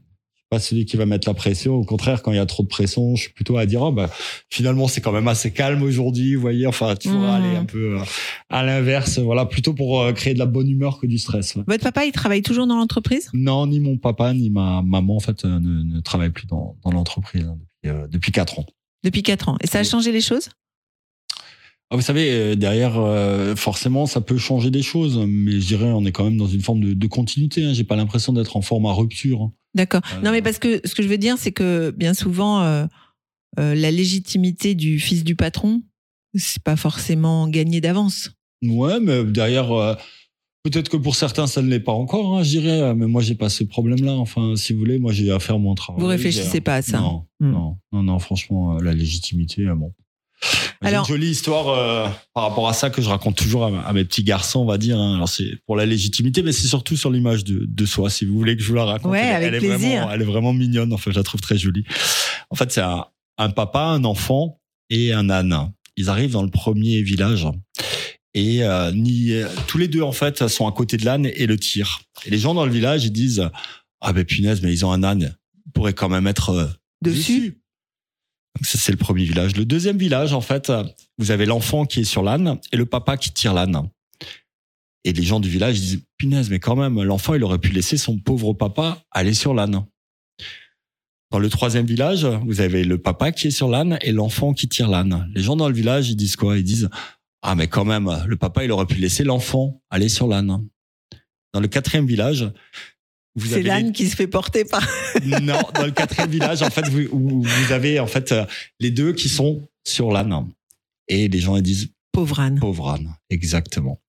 Pas celui qui va mettre la pression. Au contraire, quand il y a trop de pression, je suis plutôt à dire, oh, bah, finalement c'est quand même assez calme aujourd'hui, vous voyez. Enfin, tu vas aller un peu euh, à l'inverse, voilà, plutôt pour euh, créer de la bonne humeur que du stress. ouais. Votre papa, il travaille toujours dans l'entreprise? Non, ni mon papa ni ma maman en fait euh, ne, ne travaillent plus dans, dans l'entreprise hein, depuis, euh, depuis quatre ans. depuis 4 ans. Et ça a changé les choses? Ah, vous savez, derrière, euh, forcément, ça peut changer des choses, mais je dirais, on est quand même dans une forme de, de continuité. Hein. J'ai pas l'impression d'être en forme à rupture. Hein. D'accord. Euh, Non, mais parce que ce que je veux dire, c'est que bien souvent, euh, euh, la légitimité du fils du patron, c'est pas forcément gagné d'avance. Ouais, mais derrière, euh, peut-être que pour certains, ça ne l'est pas encore, hein, je dirais. Mais moi, j'ai pas ce problème-là. Enfin, si vous voulez, moi, j'ai à faire mon travail. Vous réfléchissez pas à ça. Non, Hmm. non, non, non, franchement, la légitimité, bon. Alors- une jolie histoire euh, par rapport à ça que je raconte toujours à, mes petits garçons, on va dire. hein. Alors c'est pour la légitimité, mais c'est surtout sur l'image de, de soi. Si vous voulez que je vous la raconte, Ouais, elle, avec elle est plaisir. vraiment, elle est vraiment mignonne. Enfin, je la trouve très jolie. En fait, c'est un, un papa, un enfant et un âne. Ils arrivent dans le premier village et euh, ni, tous les deux en fait sont à côté de l'âne et le tirent. Et les gens dans le village ils disent ah ben punaise mais ils ont un âne, ils pourraient quand même être euh, Dessus. C'est le premier village. Le deuxième village, en fait, vous avez l'enfant qui est sur l'âne et le papa qui tire l'âne. Et les gens du village disent, punaise, mais quand même, l'enfant, il aurait pu laisser son pauvre papa aller sur l'âne. Dans le troisième village, vous avez le papa qui est sur l'âne et l'enfant qui tire l'âne. Les gens dans le village, ils disent quoi? Ils disent ah mais quand même, le papa il aurait pu laisser l'enfant aller sur l'âne. Dans le quatrième village, C'est les- l'âne qui se fait porter par. [LAUGHS] non, dans le quatrième village, en fait, vous, vous avez en fait euh, les deux qui sont sur l'âne. Et les gens ils disent Pauvre âne. pauvre âne, exactement.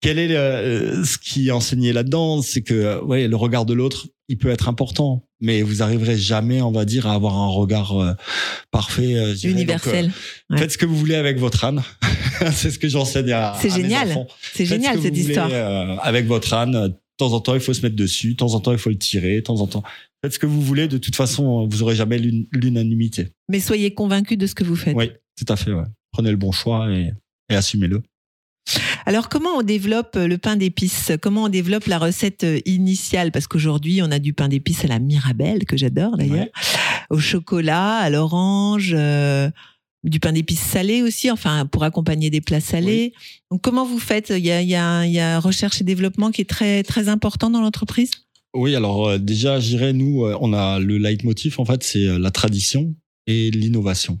Quel est le- euh, ce qui est enseigné là-dedans? C'est que euh, ouais, le regard de l'autre, il peut être important, mais vous arriverez jamais, on va dire, à avoir un regard euh, parfait, euh. Donc, Universel. euh, Ouais. Faites ce que vous voulez avec votre âne. [LAUGHS] C'est ce que j'enseigne à, C'est génial. enfants. C'est Faites génial ce que cette vous voulez, histoire. euh, avec votre âne, de temps en temps, il faut se mettre dessus, de temps en temps, il faut le tirer, de temps en temps. Faites ce que vous voulez. De toute façon, vous aurez jamais l'un- l'unanimité. Mais soyez convaincus de ce que vous faites. Oui, tout à fait. Ouais. Prenez le bon choix et, et assumez-le. Alors, comment on développe euh, le pain d'épices? Comment on développe la recette euh, initiale? Parce qu'aujourd'hui, on a du pain d'épices à la Mirabelle, que j'adore d'ailleurs, Ouais. au chocolat, à l'orange, euh, du pain d'épices salé aussi, enfin, pour accompagner des plats salés. Donc, comment vous faites? Il y, a, il y, a, il y a recherche et développement qui est très, très important dans l'entreprise? Oui, alors euh, déjà, j'irais, nous, euh, on a le leitmotiv, en fait, c'est euh, la tradition et l'innovation.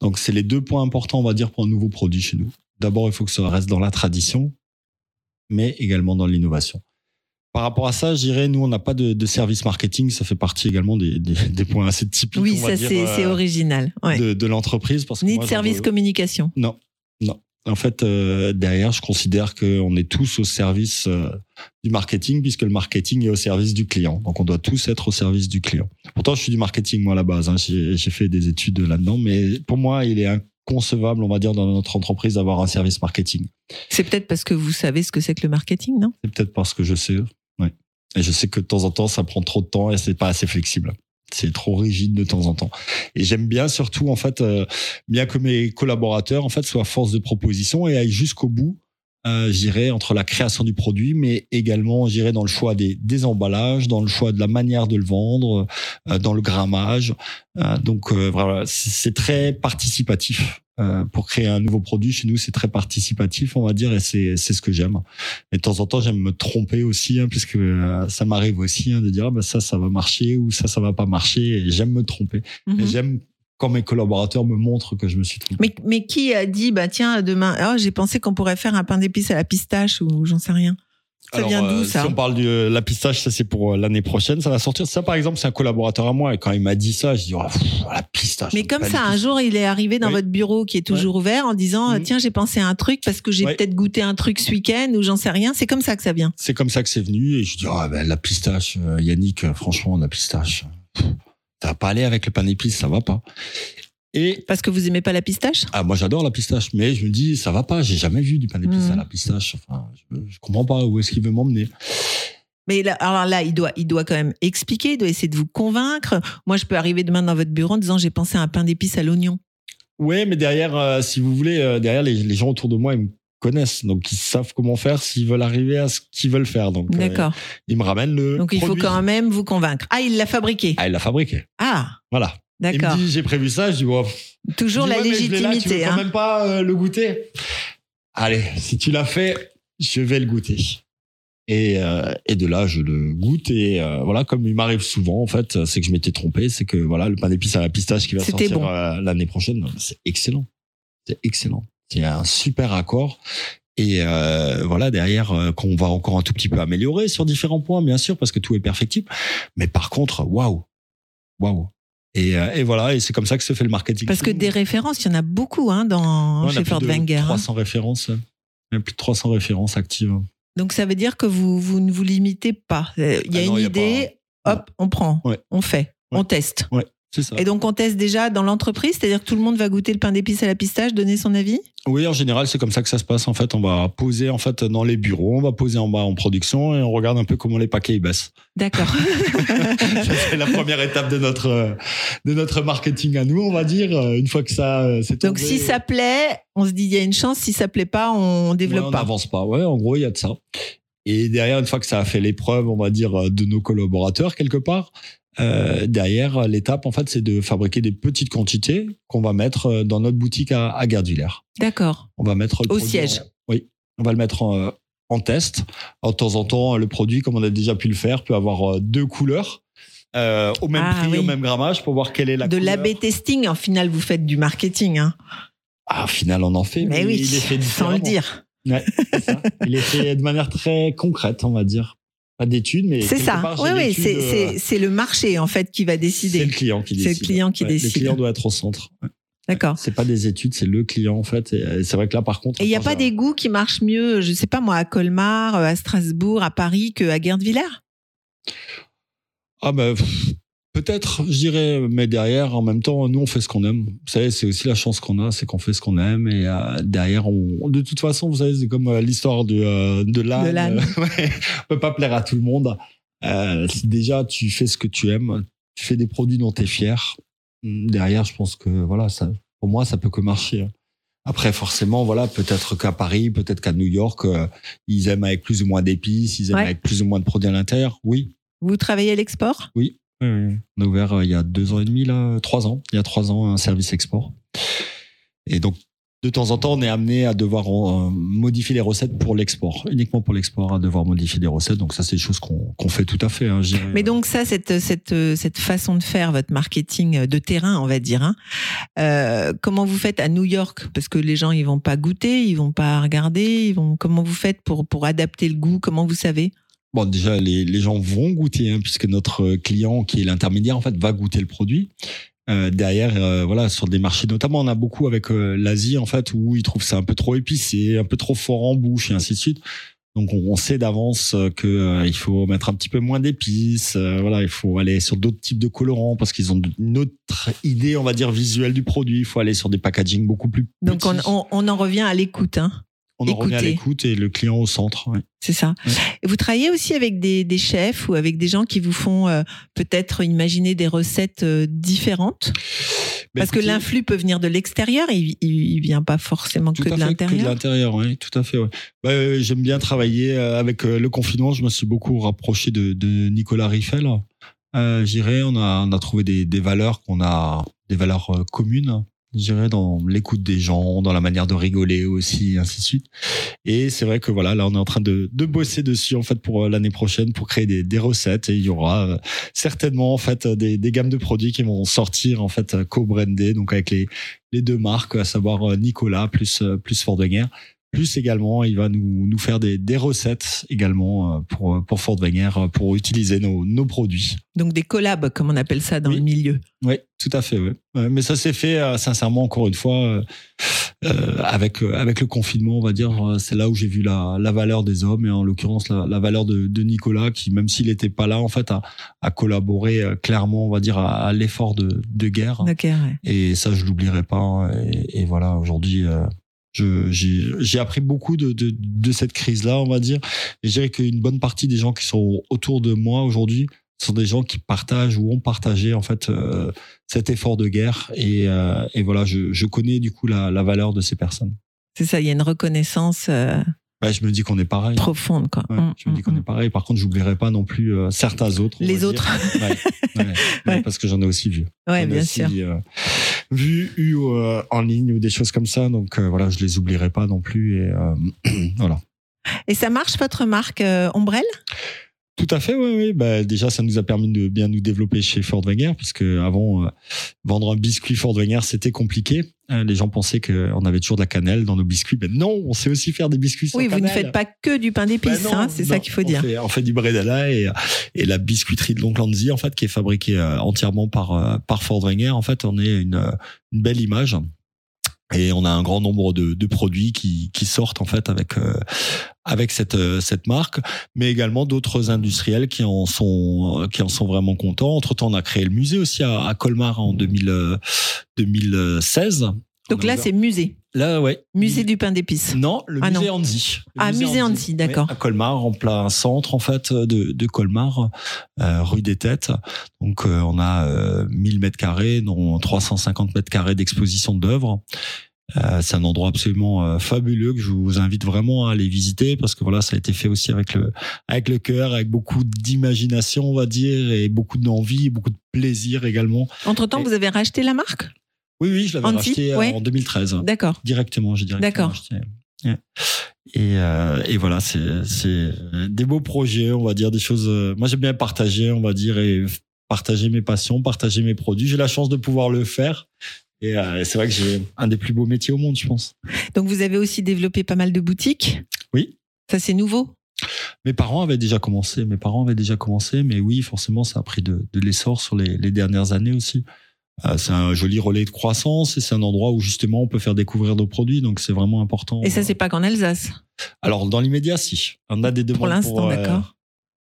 Donc, c'est les deux points importants, on va dire, pour un nouveau produit chez nous. D'abord, il faut que ça reste dans la tradition, mais également dans l'innovation. Par rapport à ça, je dirais, nous, on n'a pas de, de service marketing. Ça fait partie également des, des, des points assez typiques Oui, on ça, c'est euh, original. Ouais. de, de l'entreprise. Ni moi, de service communication. Non, non. En fait, euh, derrière, je considère qu'on est tous au service euh, du marketing, puisque le marketing est au service du client. Donc, on doit tous être au service du client. Pourtant, je suis du marketing, moi, à la base. hein. J'ai j'ai fait des études là-dedans, mais pour moi, il est inconcevable, on va dire, dans notre entreprise, d'avoir un service marketing. C'est peut-être parce que vous savez ce que c'est que le marketing, non? C'est peut-être parce que je sais. Et je sais que de temps en temps, ça prend trop de temps et c'est pas assez flexible. C'est trop rigide de temps en temps. Et j'aime bien surtout, en fait, euh, bien que mes collaborateurs, en fait, soient force de proposition et aillent jusqu'au bout, euh, j'irai entre la création du produit, mais également, j'irai dans le choix des, des emballages, dans le choix de la manière de le vendre, euh, dans le grammage. Euh, donc, euh, voilà, c'est très participatif. Euh, pour créer un nouveau produit, chez nous, c'est très participatif, on va dire, et c'est c'est ce que j'aime. Et de temps en temps, j'aime me tromper aussi, hein, puisque euh, ça m'arrive aussi hein, de dire ah, ben ça, ça va marcher ou ça, ça va pas marcher. Et j'aime me tromper. Mhm. Et j'aime quand mes collaborateurs me montrent que je me suis trompé. Mais, mais qui a dit, bah tiens, demain, oh, j'ai pensé qu'on pourrait faire un pain d'épices à la pistache ou j'en sais rien. Ça Alors, vient d'où euh, ça Si on parle de la pistache, ça c'est pour euh, l'année prochaine, ça va sortir. Ça, par exemple, c'est un collaborateur à moi. Et quand il m'a dit ça, je dis oh, pff, la pistache. Mais comme ça, un jour, il est arrivé dans Oui. votre bureau qui est toujours ouvert en disant, Mhm. tiens, j'ai pensé à un truc parce que j'ai Ouais. peut-être goûté un truc ce week-end ou j'en sais rien. C'est comme ça que ça vient. C'est comme ça que c'est venu. Et je dis ah ben la pistache, euh, Yannick, euh, franchement, la pistache, pff, ça va pas aller avec le pain d'épices, ça va pas. Et Parce que vous aimez pas la pistache? Ah, moi j'adore la pistache, mais je me dis ça va pas. J'ai jamais vu du pain d'épices Mhm. à la pistache. Enfin, je, je comprends pas où est-ce qu'il veut m'emmener. Mais là, alors là, il doit, il doit quand même expliquer, il doit essayer de vous convaincre. Moi, je peux arriver demain dans votre bureau en disant, j'ai pensé à un pain d'épices à l'oignon. Ouais, mais derrière, euh, si vous voulez, euh, derrière les, les gens autour de moi, ils me connaissent, donc ils savent comment faire s'ils veulent arriver à ce qu'ils veulent faire. Donc, euh, D'accord. ils me ramènent le. Donc, il faut quand même vous convaincre. Ah, il l'a fabriqué. Ah, il l'a fabriqué. Ah, Voilà. Il d'accord. me dit j'ai prévu ça. Je dis bon, Toujours dis, la ouais, mais je l'ai là, tu veux légitimité. quand hein. même pas euh, le goûter. Allez, si tu l'as fait, je vais le goûter. Et, euh, et de là, je le goûte. Et euh, voilà, comme il m'arrive souvent, en fait, c'est que je m'étais trompé. C'est que voilà, le pain d'épices à la pistache qui va sortir bon. l'année prochaine, c'est excellent. C'est excellent. C'est un super accord. Et euh, voilà, derrière, euh, qu'on va encore un tout petit peu améliorer sur différents points, bien sûr, parce que tout est perfectible. Mais par contre, waouh, waouh. Et, euh, et voilà, et c'est comme ça que se fait le marketing. Parce que des références, il y en a beaucoup hein, dans, Ouais, chez plus Ford de Wenger. hein. 300 références. Il y a plus de 300 références actives. Donc ça veut dire que vous, vous ne vous limitez pas. Euh, Il y a Ah non, une il y a idée, pas- hop, on prend, Ouais. on fait, Ouais. on teste. Ça. Et donc on teste déjà dans l'entreprise, c'est-à-dire que tout le monde va goûter le pain d'épices à la pistache, donner son avis? Oui, en général, c'est comme ça que ça se passe. En fait, on va poser en fait dans les bureaux, on va poser en bas en production et on regarde un peu comment les paquets ils baissent. D'accord. [LAUGHS] C'est la première étape de notre de notre marketing à nous, on va dire. Une fois que ça euh, c'est donc tombé, si ça plaît, on se dit il y a une chance, si ça plaît pas, on ouais, développe on pas. n'avance pas. Ouais, en gros, il y a de ça. Et derrière, une fois que ça a fait l'épreuve, on va dire euh, de nos collaborateurs quelque part. Euh, derrière, l'étape, en fait, c'est de fabriquer des petites quantités qu'on va mettre euh, dans notre boutique à, à. D'accord. On va mettre le Au siège. en- oui, on va le mettre en, en test. Alors, de temps en temps, le produit, comme on a déjà pu le faire, peut avoir euh, deux couleurs. euh, au même Ah, prix, oui. au même grammage, pour voir quelle est la de couleur. l'AB testing, en final, vous faites du marketing, hein. Ah, au final, on en fait. Mais oui, il est fait sans le dire. Ouais, c'est ça. Il est fait de manière très concrète, on va dire. Pas d'études, mais C'est ça. part, Oui, oui, c'est, euh, c'est, c'est le marché, en fait, qui va c'est décider. le client qui C'est le décide. client qui Ouais, décide. Le client doit être au centre. Ouais. D'accord. C'est pas des études, c'est le client en fait. Et c'est vrai que là, par contre, Et il n'y a pas des goûts qui marchent mieux, je sais pas moi, à Colmar, euh, à Strasbourg, à Paris, qu'à Guerdvillers Ah bah pff, peut-être, je dirais, mais derrière, en même temps, nous on fait ce qu'on aime. Vous savez, c'est aussi la chance qu'on a, c'est qu'on fait ce qu'on aime et euh, derrière, on, de toute façon, vous savez, c'est comme euh, l'histoire de euh, de l'âne. De l'âne. [LAUGHS] Ouais, on peut pas plaire à tout le monde. Euh, déjà, tu fais ce que tu aimes, tu fais des produits dont tu es fier. Derrière, je pense que voilà, ça, pour moi, ça peut que marcher. hein. Après, forcément, voilà, peut-être qu'à Paris, peut-être qu'à New York, ils aiment avec plus ou moins d'épices, ils aiment Ouais. avec plus ou moins de produits à l'intérieur. Oui, Vous travaillez à l'export? Oui, On a ouvert euh, il y a deux ans et demi, là, trois ans. Il y a trois ans, un service export. Et donc, de temps en temps, on est amené à devoir euh, modifier les recettes pour l'export, uniquement pour l'export, à devoir modifier des recettes. Donc ça, c'est des choses qu'on fait tout à fait. Hein. Mais donc ça, cette, cette, cette façon de faire votre marketing de terrain, on va dire, hein, euh, comment vous faites à New York? Parce que les gens, ils vont pas goûter, ils vont pas regarder, ils vont. Comment vous faites pour pour adapter le goût? Comment vous savez? Bon, déjà, les, les gens vont goûter, hein, puisque notre client, qui est l'intermédiaire, en fait, va goûter le produit. Euh, derrière, euh, voilà, sur des marchés, notamment, on a beaucoup avec euh, l'Asie, en fait, où ils trouvent ça un peu trop épicé, un peu trop fort en bouche, et ainsi de suite. Donc, on, on sait d'avance euh, que euh, il faut mettre un petit peu moins d'épices. euh, voilà, il faut aller sur d'autres types de colorants parce qu'ils ont une autre idée, on va dire, visuelle du produit. Il faut aller sur des packaging beaucoup plus Donc on, on, on en revient à l'écoute, hein, on en revient à l'écoute et le client au centre. ouais. c'est ça. Ouais. Et vous travaillez aussi avec des, des chefs ou avec des gens qui vous font euh, peut-être imaginer des recettes euh, différentes? Ben, Parce que l'influx peut venir de l'extérieur, il, il, il vient pas forcément Tout que à de fait, que de l'intérieur. l'intérieur, oui, tout à fait. Ouais. Bah, euh, J'aime bien travailler avec le confinement. Je me suis beaucoup rapproché de, de Nicolas Riffel. Euh, J'irais, on a, on a trouvé des, des valeurs qu'on a, des valeurs euh, communes. J'irais dans l'écoute des gens, dans la manière de rigoler aussi, ainsi de suite. Et c'est vrai que voilà, là, on est en train de, de bosser dessus en fait pour euh, l'année prochaine pour créer des, des recettes et il y aura euh, certainement en fait des, des gammes de produits qui vont sortir en fait euh, co-brandés, donc avec les les deux marques, à savoir Nicolas plus plus Fort Wenger. Plus également, il va nous, nous faire des, des recettes également euh, pour, pour Fort Wenger euh, pour utiliser nos, nos produits. Donc des collabs, comme on appelle ça dans Oui. le milieu. Oui, tout à fait. Ouais. Ouais, mais ça s'est fait euh, sincèrement encore une fois euh, euh, avec euh, avec le confinement, on va dire. euh, C'est là où j'ai vu la, la valeur des hommes et en l'occurrence la, la valeur de, de Nicolas, qui même s'il n'était pas là, en fait, a, a collaboré euh, clairement, on va dire, à, à l'effort de, de guerre. Ok, ouais. Et ça, je l'oublierai pas. hein. Et, et voilà, aujourd'hui, euh, j'ai appris beaucoup de, cette crise-là, on va dire. Et je dirais qu'une bonne partie des gens qui sont autour de moi aujourd'hui sont des gens qui partagent ou ont partagé en fait euh, cet effort de guerre. Et, euh, voilà, je, connais du coup la, la valeur de ces personnes. C'est ça, il y a une reconnaissance euh, Ouais, je me dis qu'on est pareil. profonde. Quoi. Ouais, Mm, je me dis mm, qu'on est mm. pareil. Par contre, j'oublierai pas non plus euh, certains autres. Les autres. [LAUGHS] Ouais, parce que j'en ai aussi vu. Ouais, bien aussi, sûr. euh, vu, eu euh, en ligne ou des choses comme ça. Donc voilà, je les oublierai pas non plus. Et [CLEARS THROAT] voilà. Et ça marche votre marque Ombrelle? Tout à fait, oui, oui. Bah, déjà, ça nous a permis de bien nous développer chez Ford Wenger, puisque avant, euh, vendre un biscuit Ford Wenger, c'était compliqué. Euh, les gens pensaient qu'on avait toujours de la cannelle dans nos biscuits. Ben non, on sait aussi faire des biscuits sans Oui, vous ne faites pas que du pain d'épices, non, hein, c'est ça qu'il faut on dire. Fait, on fait du bredella et, et la biscuiterie de l'oncle en fait, qui est fabriquée euh, entièrement par, par Ford Wenger. En fait, on est une, une belle image. Et on a un grand nombre de, de produits qui, qui sortent en fait avec euh, avec cette euh, cette marque, mais également d'autres industriels qui en sont qui en sont vraiment contents. Entre temps, on a créé le musée aussi à, à Colmar en 2000, euh, 2016. Donc On a là, c'est musée, là ouais musée du pain d'épices. non, le Ah, musée non. Andy. Le Ah, musée Andy, d'accord. Oui, à Colmar, en plein centre en fait de, de Colmar, euh, rue des Têtes. Donc euh, on a euh, 1000 mètres carrés, dont 350 mètres carrés d'exposition d'œuvres. Euh, c'est un endroit absolument fabuleux que je vous invite vraiment à aller visiter parce que voilà, ça a été fait aussi avec le avec le cœur, avec beaucoup d'imagination, on va dire, et beaucoup d'envie, beaucoup de plaisir également. Entre-temps, Et- vous avez racheté la marque? Oui, oui, je l'avais racheté euh, ouais. en 2013 D'accord. directement, j'ai directement D'accord. acheté. Ouais. Et, euh, et voilà, c'est c'est des beaux projets, on va dire, des choses. euh, moi, j'aime bien partager, on va dire, et partager mes passions, partager mes produits. J'ai la chance de pouvoir le faire. Et euh, c'est vrai que j'ai un des plus beaux métiers au monde, je pense. Donc vous avez aussi développé pas mal de boutiques. Oui. Ça c'est nouveau. Mes parents avaient déjà commencé. Mes parents avaient déjà commencé, mais oui, forcément, ça a pris de, de l'essor sur les, les dernières années aussi. Euh, c'est un joli relais de croissance et c'est un endroit où justement on peut faire découvrir nos produits, donc c'est vraiment important. Et ça c'est pas qu'en Alsace. Alors dans l'immédiat, si. On a des demandes Pour l'instant, euh, d'accord.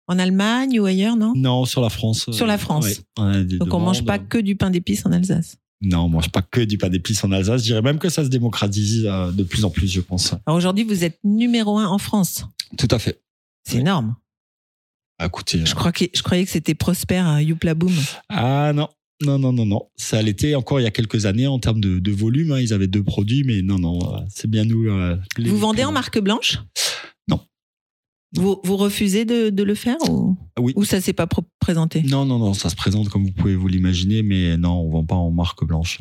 En Allemagne ou ailleurs, non? Non, sur la France. Sur la France. Ouais, on a des Donc on mange pas que du pain d'épices en Alsace. Non, on mange pas que du pain d'épices en Alsace. Je dirais même que ça se démocratise euh, de plus en plus, je pense. Alors aujourd'hui vous êtes numéro un en France. Tout à fait. C'est Oui. énorme. Ah, Écoutez, Je, crois que, je croyais que c'était Prosper, euh, Youpla Boom. ah non, non, non, non, non. Ça l'était encore il y a quelques années en termes de, de volume. hein. Ils avaient deux produits, mais non, non, euh, c'est bien nous. euh, les- Vous vendez en marque blanche? Non. Vous, vous refusez de, de le faire ou, Ah Oui. ou ça s'est pas présenté? Non, non, non, ça se présente comme vous pouvez vous l'imaginer, mais non, on vend pas en marque blanche.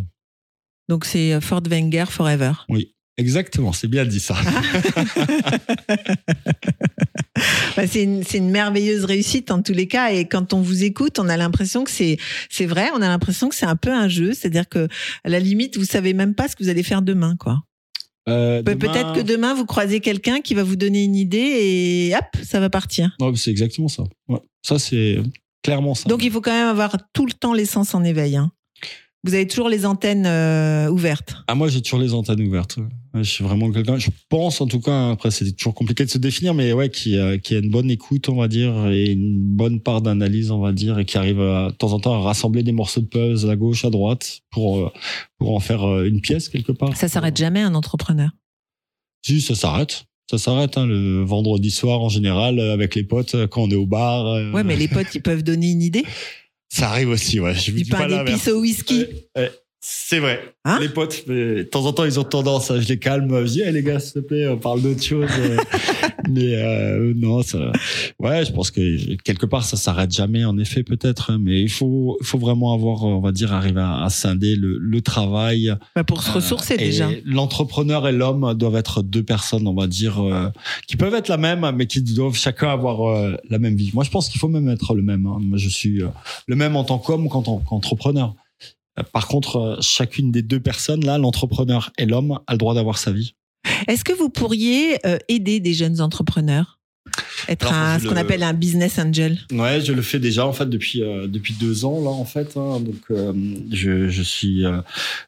Donc c'est euh, Ford Wenger Forever. Exactement, c'est bien dit ça. [LAUGHS] Bah, c'est une, merveilleuse réussite en tous les cas. Et quand on vous écoute, on a l'impression que c'est, c'est vrai, on a l'impression que c'est un peu un jeu. C'est-à-dire que, à la limite, vous savez même pas ce que vous allez faire demain, quoi. Euh, Pe- demain- Peut-être que demain, vous croisez quelqu'un qui va vous donner une idée et hop, ça va partir. Ouais, c'est exactement ça. Ouais. Ça, c'est clairement ça. Donc il faut quand même avoir tout le temps l'essence en éveil. hein. Vous avez toujours les antennes euh, ouvertes. Ah, moi, j'ai toujours les antennes ouvertes. Je suis vraiment quelqu'un, je pense en tout cas, après, c'est toujours compliqué de se définir, mais ouais, qui, a- qui a une bonne écoute, on va dire, et une bonne part d'analyse, on va dire, et qui arrive à, de temps en temps à rassembler des morceaux de puzzle à gauche, à droite, pour, euh, pour en faire euh, une pièce quelque part. Ça s'arrête jamais un entrepreneur? Si, ça s'arrête. Ça s'arrête, hein, le vendredi soir en général, euh, avec les potes, euh, quand on est au bar. euh, Ouais, mais les potes, ils peuvent donner une idée? [LAUGHS] Ça arrive aussi, ouais. Je vous dis pas au whisky. C'est vrai. Hein les potes, mais de temps en temps, ils ont tendance à, je les calme, je dis, Eh, les gars, s'il te plaît, on parle d'autre chose. [LAUGHS] mais euh, non, ça, ouais, je pense que quelque part, ça s'arrête jamais, en effet, peut-être. hein, Mais il faut, il faut vraiment avoir, on va dire, arriver à, à scinder le, le travail. Bah, pour se ressourcer Euh, déjà. L'entrepreneur et l'homme doivent être deux personnes, on va dire, euh, qui peuvent être la même, mais qui doivent chacun avoir euh, la même vie. Moi, je pense qu'il faut même être le même. hein. Moi, je suis euh, le même en tant qu'homme qu'en tant qu'entrepreneur. Par contre, euh, chacune des deux personnes, là, l'entrepreneur et l'homme, a le droit d'avoir sa vie. Est-ce que vous pourriez euh, aider des jeunes entrepreneurs? Être Alors, un, je ce qu'on le- appelle un business angel Ouais, je le fais déjà en fait depuis euh, depuis deux ans là en fait. hein. donc euh, je, je suis euh,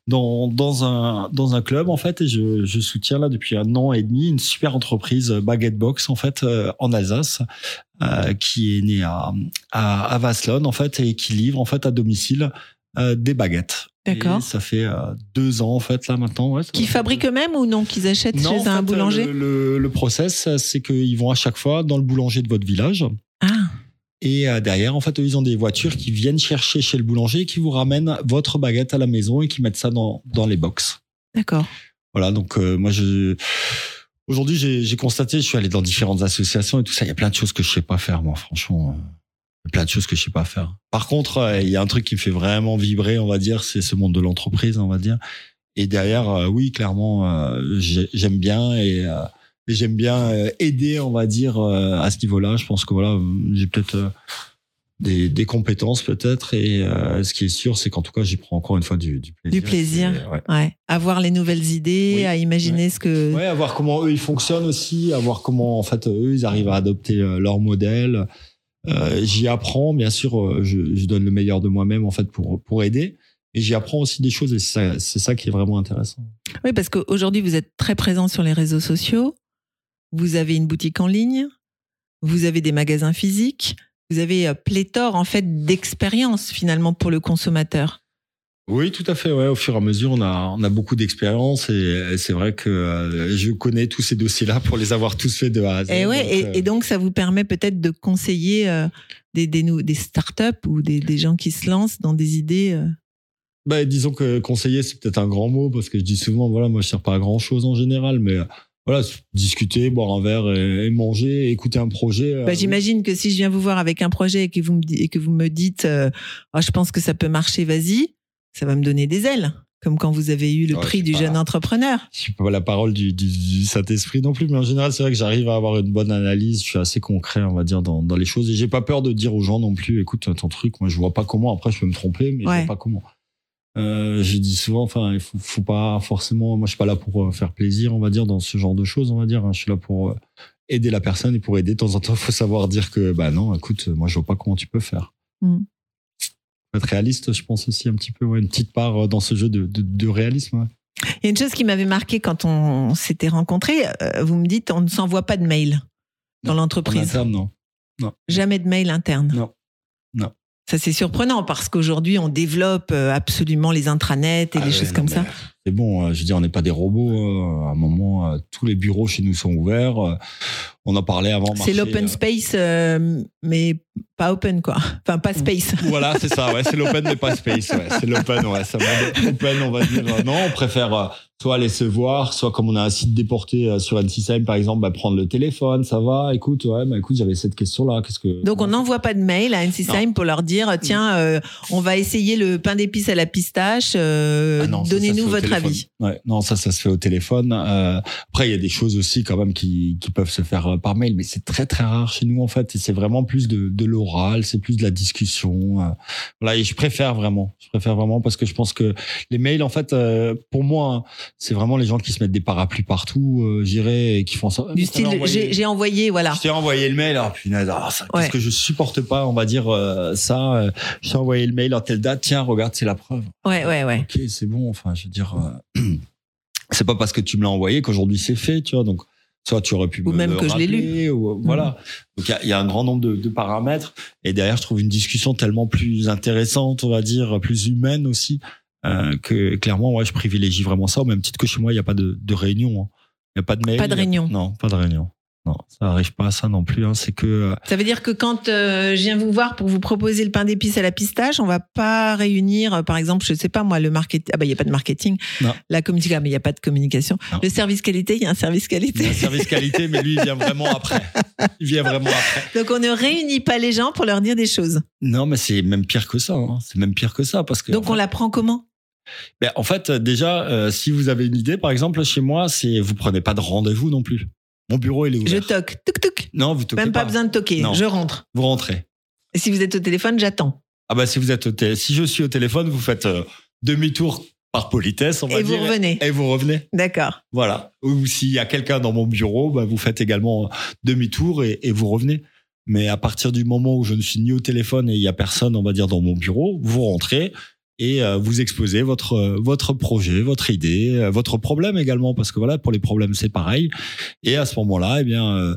dans dans un dans un club en fait et je, je soutiens là depuis un an et demi une super entreprise Baguette Box en fait en Alsace qui est née à à, à Vaslon en fait et qui livre en fait à domicile des baguettes. D'accord. Ça fait euh, deux ans en fait là maintenant. Ouais, ça Qui va. fabriquent eux-mêmes ou non Qu'ils achètent Non, chez en un fait, boulanger? Le, le, le process, c'est qu'ils vont à chaque fois dans le boulanger de votre village. Ah, Et euh, derrière, en fait, eux, ils ont des voitures qui viennent chercher chez le boulanger et qui vous ramènent votre baguette à la maison et qui mettent ça dans, dans les box. d'accord. Voilà, donc euh, moi, je... Aujourd'hui, j'ai j'ai constaté, je suis allé dans différentes associations et tout ça, il y a plein de choses que je sais pas faire, moi, franchement. Plein de choses que je sais pas faire. Par contre, euh, il y a un truc qui me fait vraiment vibrer, on va dire, c'est ce monde de l'entreprise, on va dire. Et derrière, euh, oui, clairement, euh, j'ai- j'aime bien et, j'aime bien aider, on va dire, à ce niveau-là. Je pense que voilà, j'ai peut-être des, des compétences peut-être et euh, ce qui est sûr, c'est qu'en tout cas, j'y prends encore une fois du, du plaisir. Du plaisir. Et, ouais. Ouais. Avoir les nouvelles idées, Oui. à imaginer ce que. Ouais, à voir comment eux ils fonctionnent aussi, à voir comment en fait eux ils arrivent à adopter leur modèle. Euh, j'y apprends, bien sûr, euh, je, donne le meilleur de moi-même en fait pour pour aider. Et j'y apprends aussi des choses et c'est ça, ça qui est vraiment intéressant. Oui, parce qu'aujourd'hui, vous êtes très présent sur les réseaux sociaux. Vous avez une boutique en ligne. Vous avez des magasins physiques. Vous avez euh, pléthore, en fait, d'expériences, finalement, pour le consommateur. Oui, tout à fait. Ouais, au fur et à mesure, on a on a beaucoup d'expérience et, c'est vrai que euh, je connais tous ces dossiers-là pour les avoir tous faits de A à Z. Et, ouais, Donc, et, euh, et donc, ça vous permet peut-être de conseiller euh, des, des, des startups ou des, des gens qui se lancent dans des idées. euh. Bah, disons que conseiller, c'est peut-être un grand mot parce que je dis souvent, voilà, moi, je sers pas à grand chose en général, mais voilà, discuter, boire un verre et, manger, écouter un projet. Bah, J'imagine que si je viens vous voir avec un projet et que vous me, et que vous me dites, Ah, je pense que ça peut marcher, vas-y, ça va me donner des ailes. Comme quand vous avez eu le Ouais, prix je du jeune entrepreneur. Je suis pas la parole du, du, du Saint-Esprit non plus, mais en général, c'est vrai que j'arrive à avoir une bonne analyse. Je suis assez concret, on va dire, dans, dans les choses. Et j'ai pas peur de dire aux gens non plus, écoute, ton truc, moi, je vois pas comment. Après, je peux me tromper, mais je Ouais. vois pas comment. Euh, j'ai dit souvent, enfin, il faut, faut pas forcément. Moi, je suis pas là pour euh, faire plaisir, on va dire, dans ce genre de choses, on va dire. hein. Je suis là pour euh, aider la personne et pour aider de temps en temps, il faut savoir dire que, bah non, écoute, moi, je vois pas comment tu peux faire. Mm. Être réaliste, je pense aussi un petit peu, ouais, une petite part euh, dans ce jeu de, de, de réalisme. ouais. Il y a une chose qui m'avait marqué quand on s'était rencontrés. euh, vous me dites, on ne s'envoie pas de mail dans En l'entreprise. interne, non. Jamais de mail interne. Non. Non. Ça, c'est surprenant parce qu'aujourd'hui, on développe euh, absolument les intranets et Ah les ouais, choses non, comme mais ça. C'est bon, euh, je veux dire, on n'est pas des robots. euh, À un moment, euh, tous les bureaux chez nous sont ouverts. euh, On en parlait avant. C'est l'open space, euh, mais pas open, quoi. Enfin, pas space. [LAUGHS] Voilà, c'est ça, ouais, c'est l'open mais pas space, ouais, c'est l'open, ouais, ça va open, on va dire. Non, on préfère soit aller se voir, soit comme on a un site déporté sur NCSM par exemple, bah, prendre le téléphone, ça va, écoute, ouais, bah, écoute, j'avais cette question-là, qu'est-ce que. Donc, on n'envoie pas de mail à NCSIM pour leur dire tiens, euh, on va essayer le pain d'épices à la pistache, euh, Ah donnez-nous votre. Avis. Ouais, non, ça, ça se fait au téléphone. Euh, après, il y a des choses aussi quand même qui, qui peuvent se faire euh, par mail, mais c'est très très rare chez nous en fait. C'est vraiment plus de, de l'oral, c'est plus de la discussion. euh. voilà, et je préfère vraiment, je préfère vraiment parce que je pense que les mails, en fait, euh, pour moi, hein, c'est vraiment les gens qui se mettent des parapluies partout, euh, j'irais, et qui font ça. Du style, j'ai envoyé, voilà. je t'ai envoyé le mail, ah punaise, ah, ça, Ouais. qu'est-ce que je supporte pas, on va dire euh, ça. euh, je t'ai envoyé le mail en telle date, tiens, regarde, c'est la preuve. Ouais, ouais, ouais. Ok, c'est bon. Enfin, je veux dire, euh, [CLEARS THROAT] c'est pas parce que tu me l'as envoyé qu'aujourd'hui c'est fait, tu vois. Donc, soit tu aurais pu Ou me même le que je l'ai lu. Ou, euh, Voilà. Donc, il y a- il y, a un grand nombre de, de paramètres. Et derrière, je trouve une discussion tellement plus intéressante, on va dire, plus humaine aussi, euh, que clairement, ouais, je privilégie vraiment ça. Au même titre que chez moi, il n'y a pas de, de réunion. hein. Il n'y a pas de mail. Pas de a- réunion. Non, pas de réunion. Non, ça arrive pas à ça non plus. Hein. C'est que euh, Ça veut dire que quand euh, je viens vous voir pour vous proposer le pain d'épices à la pistache, on va pas réunir, euh, par exemple, je sais pas moi, le marketing. Ah bah il y a pas de marketing. Non. La communication, mais il y a pas de communication. Non. Le service qualité, il y a un service il y a qualité. un service qualité, mais lui, il vient vraiment après. Il vient vraiment après. [LAUGHS] Donc on ne réunit pas les gens pour leur dire des choses. Non, mais c'est même pire que ça. hein. C'est même pire que ça parce que. Donc en on l'apprend comment? Ben, en fait, déjà, euh, si vous avez une idée, par exemple, chez moi, c'est vous prenez pas de rendez-vous non plus. Mon bureau, il est Je ouvert. toque, tuk tuk. non, vous toquez Même pas, pas. besoin de toquer. Non. Je rentre. Vous rentrez. Et si vous êtes au téléphone, j'attends. Ah bah si vous êtes au si je suis au téléphone, vous faites euh, demi-tour par politesse, on va Et vous dire, revenez. Et vous revenez. D'accord. Voilà. Ou s'il y a quelqu'un dans mon bureau, bah, vous faites également demi-tour et, et vous revenez. Mais à partir du moment où je ne suis ni au téléphone et il y a personne, on va dire, dans mon bureau, vous rentrez et euh, vous exposez votre votre projet, votre idée, euh, votre problème également, parce que voilà, pour les problèmes c'est pareil. Et à ce moment-là, eh bien, euh,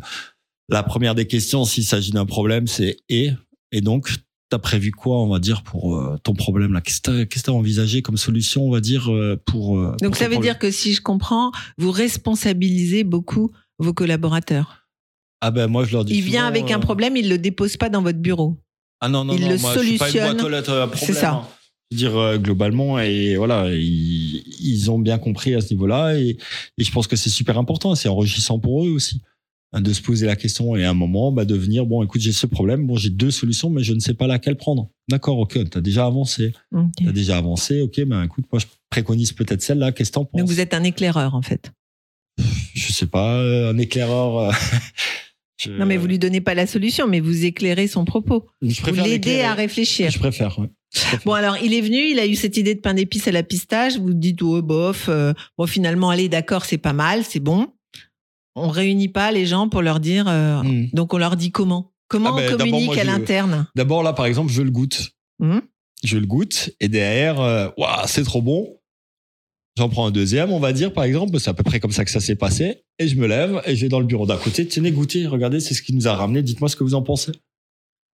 la première des questions, s'il s'agit d'un problème, c'est et et donc T'as prévu quoi, on va dire, pour euh, ton problème là? Qu'est-ce que t'as qu'est-ce que t'as envisagé comme solution, on va dire, pour euh, Donc pour ça veut problème? dire que si je comprends, vous responsabilisez beaucoup vos collaborateurs. Ah ben moi je leur dis. Il vient souvent, avec un problème, il le dépose pas dans votre bureau. Ah non, non, Il non, le moi, je suis pas une solutionne. boîte aux lettres à problème, C'est ça. hein. Je veux dire, euh, globalement, et voilà, ils, ils ont bien compris à ce niveau-là, et, et je pense que c'est super important, c'est enrichissant pour eux aussi, hein, de se poser la question, et à un moment, bah, de venir, bon, écoute, j'ai ce problème, bon, j'ai deux solutions, mais je ne sais pas laquelle prendre. D'accord, ok, t'as déjà avancé, Ok. t'as déjà avancé, ok, ben écoute, moi, je préconise peut-être celle-là, qu'est-ce que t'en penses? Donc vous êtes un éclaireur en fait. Je sais pas, euh, un éclaireur... [LAUGHS] je- Non mais vous lui donnez pas la solution, mais vous éclairez son propos. je Vous l'aidez à réfléchir. Je préfère, ouais. Je préfère. Bon alors il est venu, il a eu cette idée de pain d'épices à la pistache. Vous dites oh bof, euh, bon finalement allez d'accord c'est pas mal, c'est bon. On réunit pas les gens pour leur dire. euh, Hmm. Donc on leur dit comment? Comment Ah ben, on communique moi, à l'interne? D'abord, là, par exemple, je le goûte. Hmm Je le goûte. Et derrière, Ouah, c'est trop bon. J'en prends un deuxième, on va dire, par exemple. C'est à peu près comme ça que ça s'est passé. Et je me lève et je vais dans le bureau d'à côté. Tenez, goûtez, regardez, c'est ce qui nous a ramené. Dites-moi ce que vous en pensez.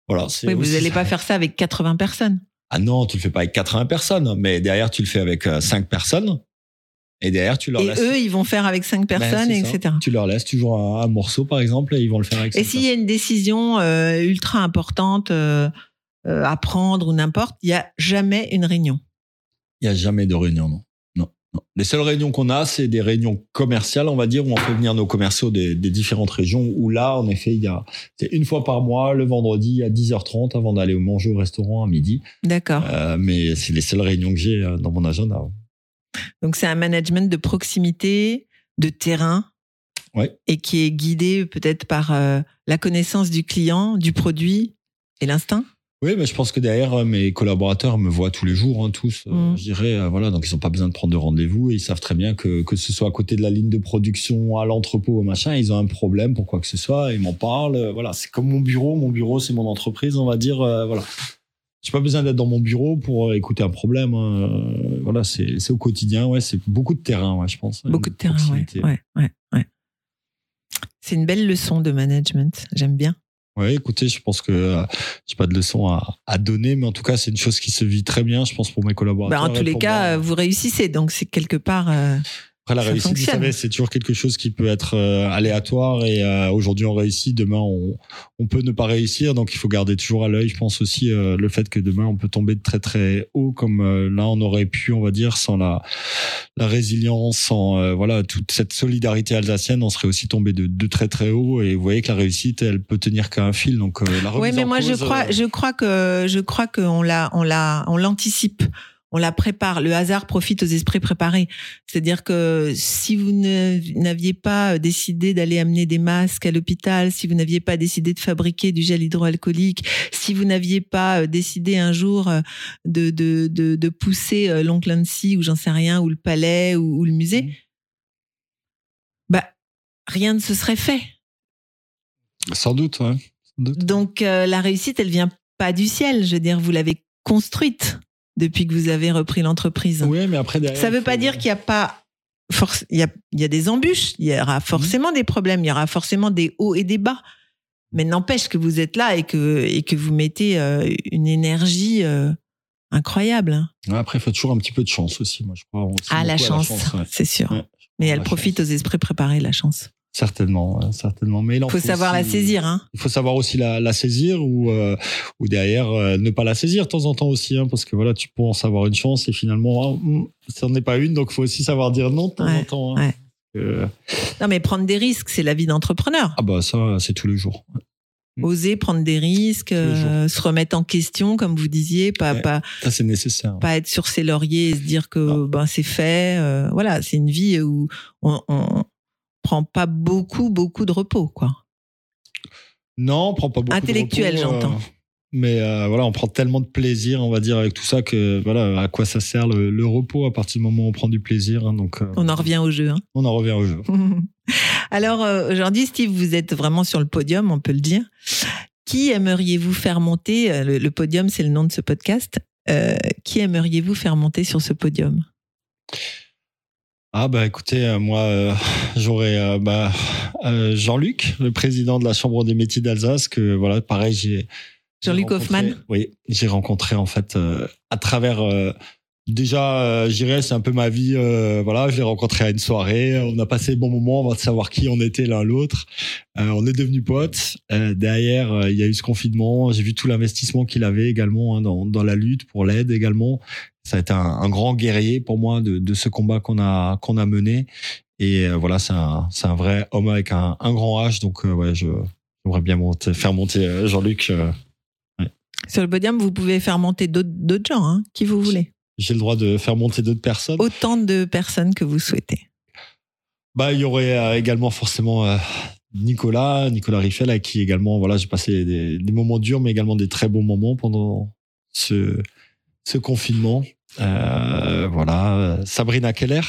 Voilà. Oui, vous n'allez pas faire ça avec 80 personnes. Ah non, tu le fais pas avec 80 personnes. Mais derrière, tu le fais avec 5 personnes. Et derrière, tu leur Et laisses. eux, ils vont faire avec 5 Ben, personnes, ça. etc. Tu leur laisses toujours un, un morceau, par exemple, et ils vont le faire avec Et cinq s'il y a une décision euh, ultra importante euh, euh, à prendre ou n'importe, il y a jamais une réunion. Il n'y a jamais de réunion, non. Les seules réunions qu'on a, c'est des réunions commerciales, on va dire, où on fait venir nos commerciaux des, des différentes régions, où là, en effet, il y a, c'est une fois par mois, le vendredi à 10h30, avant d'aller manger au restaurant à midi. D'accord. Euh, mais c'est les seules réunions que j'ai euh, dans mon agenda. Donc c'est un management de proximité, de terrain, Ouais. et qui est guidé peut-être par euh, la connaissance du client, du produit et l'instinct. Oui, mais je pense que derrière, euh, mes collaborateurs me voient tous les jours, hein, tous, euh, Mm. je dirais. euh, voilà, donc ils n'ont pas besoin de prendre de rendez-vous et ils savent très bien que que ce soit à côté de la ligne de production, à l'entrepôt, machin, ils ont un problème pour quoi que ce soit, ils m'en parlent. voilà, c'est comme mon bureau. Mon bureau, c'est mon entreprise, on va dire. euh, voilà. J'ai pas besoin d'être dans mon bureau pour écouter un problème. hein. Euh, Voilà, c'est au quotidien. Ouais, c'est beaucoup de terrain, ouais, je pense. Beaucoup de terrain, ouais, ouais, ouais, ouais. C'est une belle leçon de management. J'aime bien. Ouais, écoutez, je pense que euh, j'ai pas de leçon à, à donner, mais en tout cas, c'est une chose qui se vit très bien, je pense, pour mes collaborateurs. Bah, en et tous les cas, euh, vous réussissez, donc c'est quelque part. euh, Après, la Ça réussite, vous fonctionne. savez, c'est toujours quelque chose qui peut être euh, aléatoire et euh, aujourd'hui on réussit, demain on, on peut ne pas réussir. Donc il faut garder toujours à l'œil, je pense aussi, euh, le fait que demain on peut tomber de très très haut comme euh, là on aurait pu, on va dire, sans la, la résilience, sans euh, voilà toute cette solidarité alsacienne, on serait aussi tombé de, de très très haut. Et vous voyez que la réussite, elle peut tenir qu'à un fil. Donc euh, la Oui, mais en moi je crois, je crois que je crois qu'on l'a, on l'a, on l'anticipe, on la prépare. Le hasard profite aux esprits préparés. C'est-à-dire que si vous n'aviez pas décidé d'aller amener des masques à l'hôpital, si vous n'aviez pas décidé de fabriquer du gel hydroalcoolique, si vous n'aviez pas euh, décidé un jour euh, de de de, de pousser euh, l'oncle Nancy ou j'en sais rien ou le palais ou, ou le musée, Mhm. bah rien ne se serait fait. sans doute, ouais. Sans doute. Donc euh, la réussite, elle vient pas du ciel. Je veux dire, vous l'avez construite depuis que vous avez repris l'entreprise. Oui, mais après derrière. Ça veut il pas dire qu'il n'y a pas. Il y a, il y a des embûches. Il y aura forcément des problèmes. Il y aura forcément des hauts et des bas. Mais n'empêche que vous êtes là et que et que vous mettez euh, une énergie euh, incroyable. hein. Après, il faut toujours un petit peu de chance aussi, moi je crois. Ah la chance, c'est sûr. Ouais. Mais elle La profite chance. aux esprits préparés, la chance. Certainement, ouais, certainement. Mais il Faut savoir la saisir, hein. Il faut savoir aussi la, la saisir ou euh, ou derrière euh, ne pas la saisir de temps en temps aussi, hein, parce que voilà, tu penses avoir une chance et finalement, ça n'en est pas une, donc il faut aussi savoir dire non de temps Ouais, en temps. hein. ouais. Euh, Non, mais prendre des risques, c'est la vie d'entrepreneur. ah bah ça, c'est tous les jours. Oser prendre des risques, euh, se remettre en question, comme vous disiez, pas Ouais. pas Ça, c'est nécessaire. pas être sur ses lauriers et se dire que Non. ben c'est fait. euh, voilà, c'est une vie où on, on prend pas beaucoup beaucoup de repos, quoi. Non, on prend pas beaucoup. de Intellectuel, repos, j'entends. mais euh, voilà, on prend tellement de plaisir, on va dire, avec tout ça que voilà, à quoi ça sert le, le repos à partir du moment où on prend du plaisir. hein, donc, euh, On en revient au jeu. hein. on en revient au jeu. [LAUGHS] Alors euh, aujourd'hui, Steve, vous êtes vraiment sur le podium, on peut le dire. Qui aimeriez-vous faire monter euh, le, le podium, c'est le nom de ce podcast. Euh, qui aimeriez-vous faire monter sur ce podium? Ah bah écoutez, euh, moi euh, j'aurais euh, bah, euh, Jean-Luc, le président de la Chambre des métiers d'Alsace, que voilà, pareil, j'ai Jean-Luc Hoffmann Oui, j'ai rencontré en fait à travers. déjà, je dirais, c'est un peu ma vie. voilà, je l'ai rencontré à une soirée. On a passé de bons moments avant de savoir qui on était l'un l'autre. On est devenus potes. Derrière, il y a eu ce confinement. J'ai vu tout l'investissement qu'il avait également hein, dans, dans la lutte pour l'aide également. Ça a été un, un grand guerrier pour moi de, de ce combat qu'on a qu'on a mené. Et euh, voilà, c'est un c'est un vrai homme avec un, un grand H. Donc euh, ouais, je j'aimerais bien monter, faire monter euh, Jean-Luc. Sur le podium, vous pouvez faire monter d'autres d'autres gens, hein, qui vous voulez. J'ai le droit de faire monter d'autres personnes. Autant de personnes que vous souhaitez. Bah, il y aurait également forcément euh, Nicolas, Nicolas Riffel, avec qui également, voilà, j'ai passé des, des moments durs, mais également des très bons moments pendant ce, ce confinement. Euh, voilà, euh, Sabrina Keller.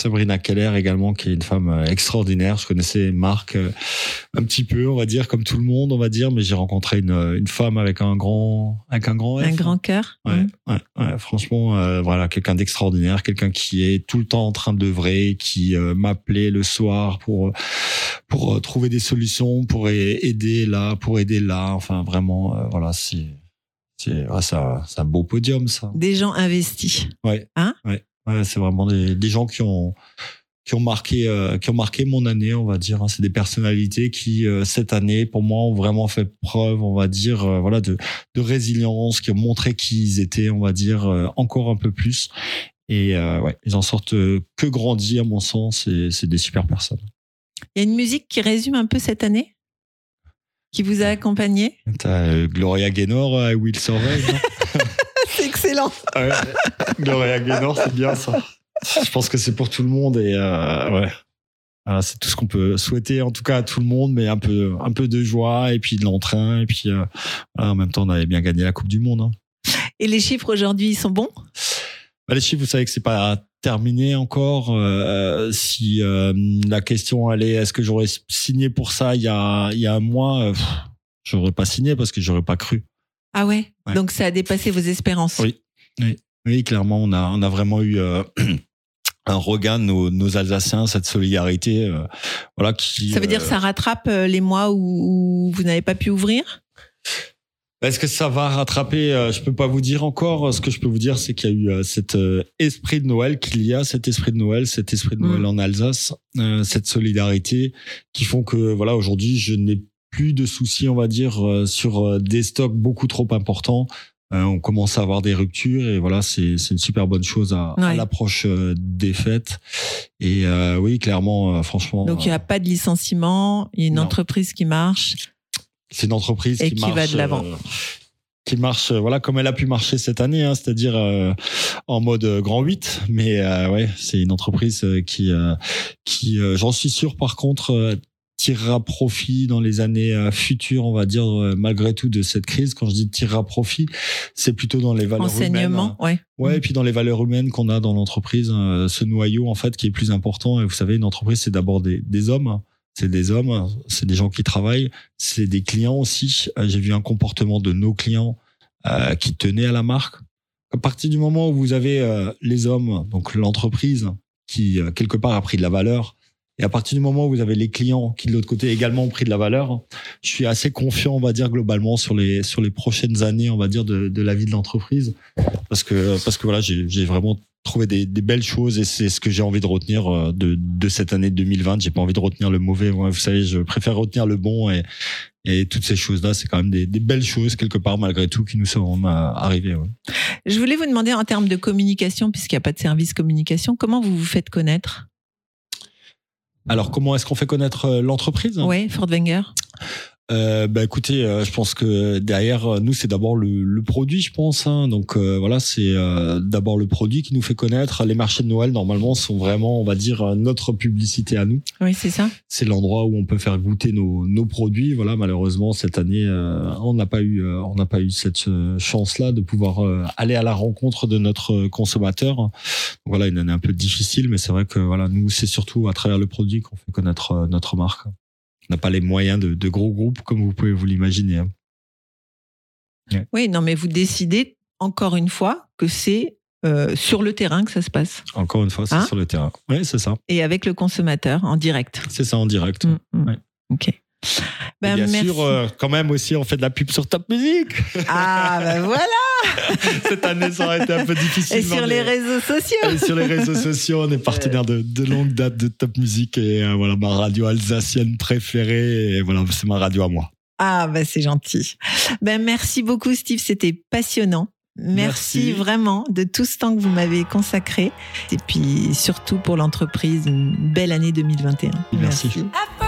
Sabrina Keller également, qui est une femme euh, extraordinaire. Je connaissais Marc euh, un petit peu, on va dire, comme tout le monde, on va dire, mais j'ai rencontré une, une femme avec un grand, avec un grand F, Un grand cœur. Ouais, ouais, ouais, franchement, euh, voilà, quelqu'un d'extraordinaire, quelqu'un qui est tout le temps en train d'œuvrer, qui euh, m'appelait le soir pour pour euh, trouver des solutions, pour aider là, pour aider là. Enfin, vraiment, euh, voilà, c'est c'est ouais, c'est un, c'est un beau podium, ça. Des gens investis. Ouais, Hein? Ouais, ouais, c'est vraiment des, des gens qui ont qui ont marqué euh, qui ont marqué mon année, on va dire. hein. C'est des personnalités qui euh, cette année, pour moi, ont vraiment fait preuve, on va dire, euh, voilà, de de résilience, qui ont montré qui ils étaient, on va dire, encore un peu plus. Et ouais, ils en sortent que grandis à mon sens. Et c'est des super personnes. Il y a une musique qui résume un peu cette année? Qui vous a accompagné T'as euh, Gloria Gaynor, euh, I Will Survive. non [LAUGHS] [LAUGHS] C'est excellent. Ouais, Gloria Gaynor, c'est bien ça. je pense que c'est pour tout le monde et euh, ouais. C'est tout ce qu'on peut souhaiter en tout cas à tout le monde, mais un peu un peu de joie et puis de l'entrain et puis euh, voilà, en même temps on avait bien gagné la Coupe du Monde. Hein. Et les chiffres aujourd'hui, ils sont bons? Bah, les chiffres, vous savez que c'est pas terminé encore. Euh, si euh, la question allait, est-ce que j'aurais signé pour ça il y a il y a un mois, euh, pff, j'aurais pas signé parce que j'aurais pas cru. Ah ouais, Ouais. Donc ça a dépassé vos espérances. Oui. Oui, clairement, on a on a vraiment eu euh, [CLEARS THROAT] un regain de nos, nos Alsaciens, cette solidarité, euh, voilà qui. Ça veut dire que ça rattrape les mois où, où vous n'avez pas pu ouvrir? Est-ce que ça va rattraper euh, Je peux pas vous dire encore. Ce que je peux vous dire, c'est qu'il y a eu euh, cet euh, esprit de Noël, qu'il y a cet esprit de Noël, cet esprit de Noël Mm. en Alsace, cette solidarité, qui font que voilà, aujourd'hui, je n'ai plus de soucis, on va dire, sur des stocks beaucoup trop importants. On commence à avoir des ruptures et voilà, c'est c'est une super bonne chose à, à l'approche des fêtes. Et euh, oui, clairement, franchement, Donc il n'y a pas de licenciement, il y a une Non. entreprise qui marche. C'est une entreprise Et qui, qui marche, va de l'avant. euh, qui marche euh, voilà comme elle a pu marcher cette année hein, c'est-à-dire euh, en mode euh, grand 8 mais euh, ouais c'est une entreprise qui euh, qui euh, j'en suis sûr par contre tirera profit dans les années futures on va dire malgré tout de cette crise quand je dis tirera profit c'est plutôt dans les valeurs humaines Enseignement, ouais. Ouais, et puis dans les valeurs humaines qu'on a dans l'entreprise, ce noyau en fait qui est plus important. Et vous savez, une entreprise, c'est d'abord des, des hommes. C'est des hommes, c'est des gens qui travaillent, c'est des clients aussi. Euh, J'ai vu un comportement de nos clients euh, qui tenaient à la marque. À partir du moment où vous avez euh, les hommes, donc l'entreprise, qui euh, quelque part a pris de la valeur, et à partir du moment où vous avez les clients qui de l'autre côté également ont pris de la valeur, je suis assez confiant, on va dire globalement sur les sur les prochaines années, on va dire de, de la vie de l'entreprise, parce que parce que voilà, j'ai j'ai vraiment trouvé des, des belles choses et c'est ce que j'ai envie de retenir euh, de de cette année 2020. J'ai pas envie de retenir le mauvais. Vous savez, je préfère retenir le bon et et toutes ces choses là, c'est quand même des, des belles choses quelque part malgré tout qui nous sont euh, arrivées. ouais. Je voulais vous demander en termes de communication, puisqu'il n'y a pas de service communication, comment vous vous faites connaître? Alors comment est-ce qu'on fait connaître euh, l'entreprise? Oui, Fort Wenger. Euh, bah écoutez, euh, je pense que derrière euh, nous c'est d'abord le, le produit, je pense. hein. Donc euh, voilà, c'est euh, d'abord le produit qui nous fait connaître. Les marchés de Noël normalement sont vraiment, on va dire, notre publicité à nous. Oui, c'est ça. C'est l'endroit où on peut faire goûter nos, nos produits. Voilà, malheureusement cette année, euh, on n'a pas eu, euh, on n'a pas eu cette chance là de pouvoir aller à la rencontre de notre consommateur. Donc voilà, une année un peu difficile, mais c'est vrai que voilà, nous c'est surtout à travers le produit qu'on fait connaître notre marque. On n'a pas les moyens de, de gros groupes comme vous pouvez vous l'imaginer. hein. Oui, non, mais vous décidez encore une fois que c'est euh, sur le terrain que ça se passe Encore une fois, c'est Hein sur le terrain. Oui, c'est ça. et avec le consommateur en direct. C'est ça en direct. Mm, mm. Ouais. Ok. Ben, bien merci. sûr, euh, quand même aussi, on fait de la pub sur Top Music. Ah, ben [LAUGHS] voilà. Cette année, ça aurait été un peu difficile. Et sur les réseaux sociaux. Et sur les réseaux sociaux, on est partenaire de, de longue date de Top Music et euh, voilà ma radio alsacienne préférée. Et voilà, c'est ma radio à moi. Ah, bah c'est gentil. Ben, merci beaucoup, Steve. C'était passionnant. Merci, Merci. vraiment de tout ce temps que vous m'avez consacré. Et puis, surtout pour l'entreprise, une belle année 2021. Merci. At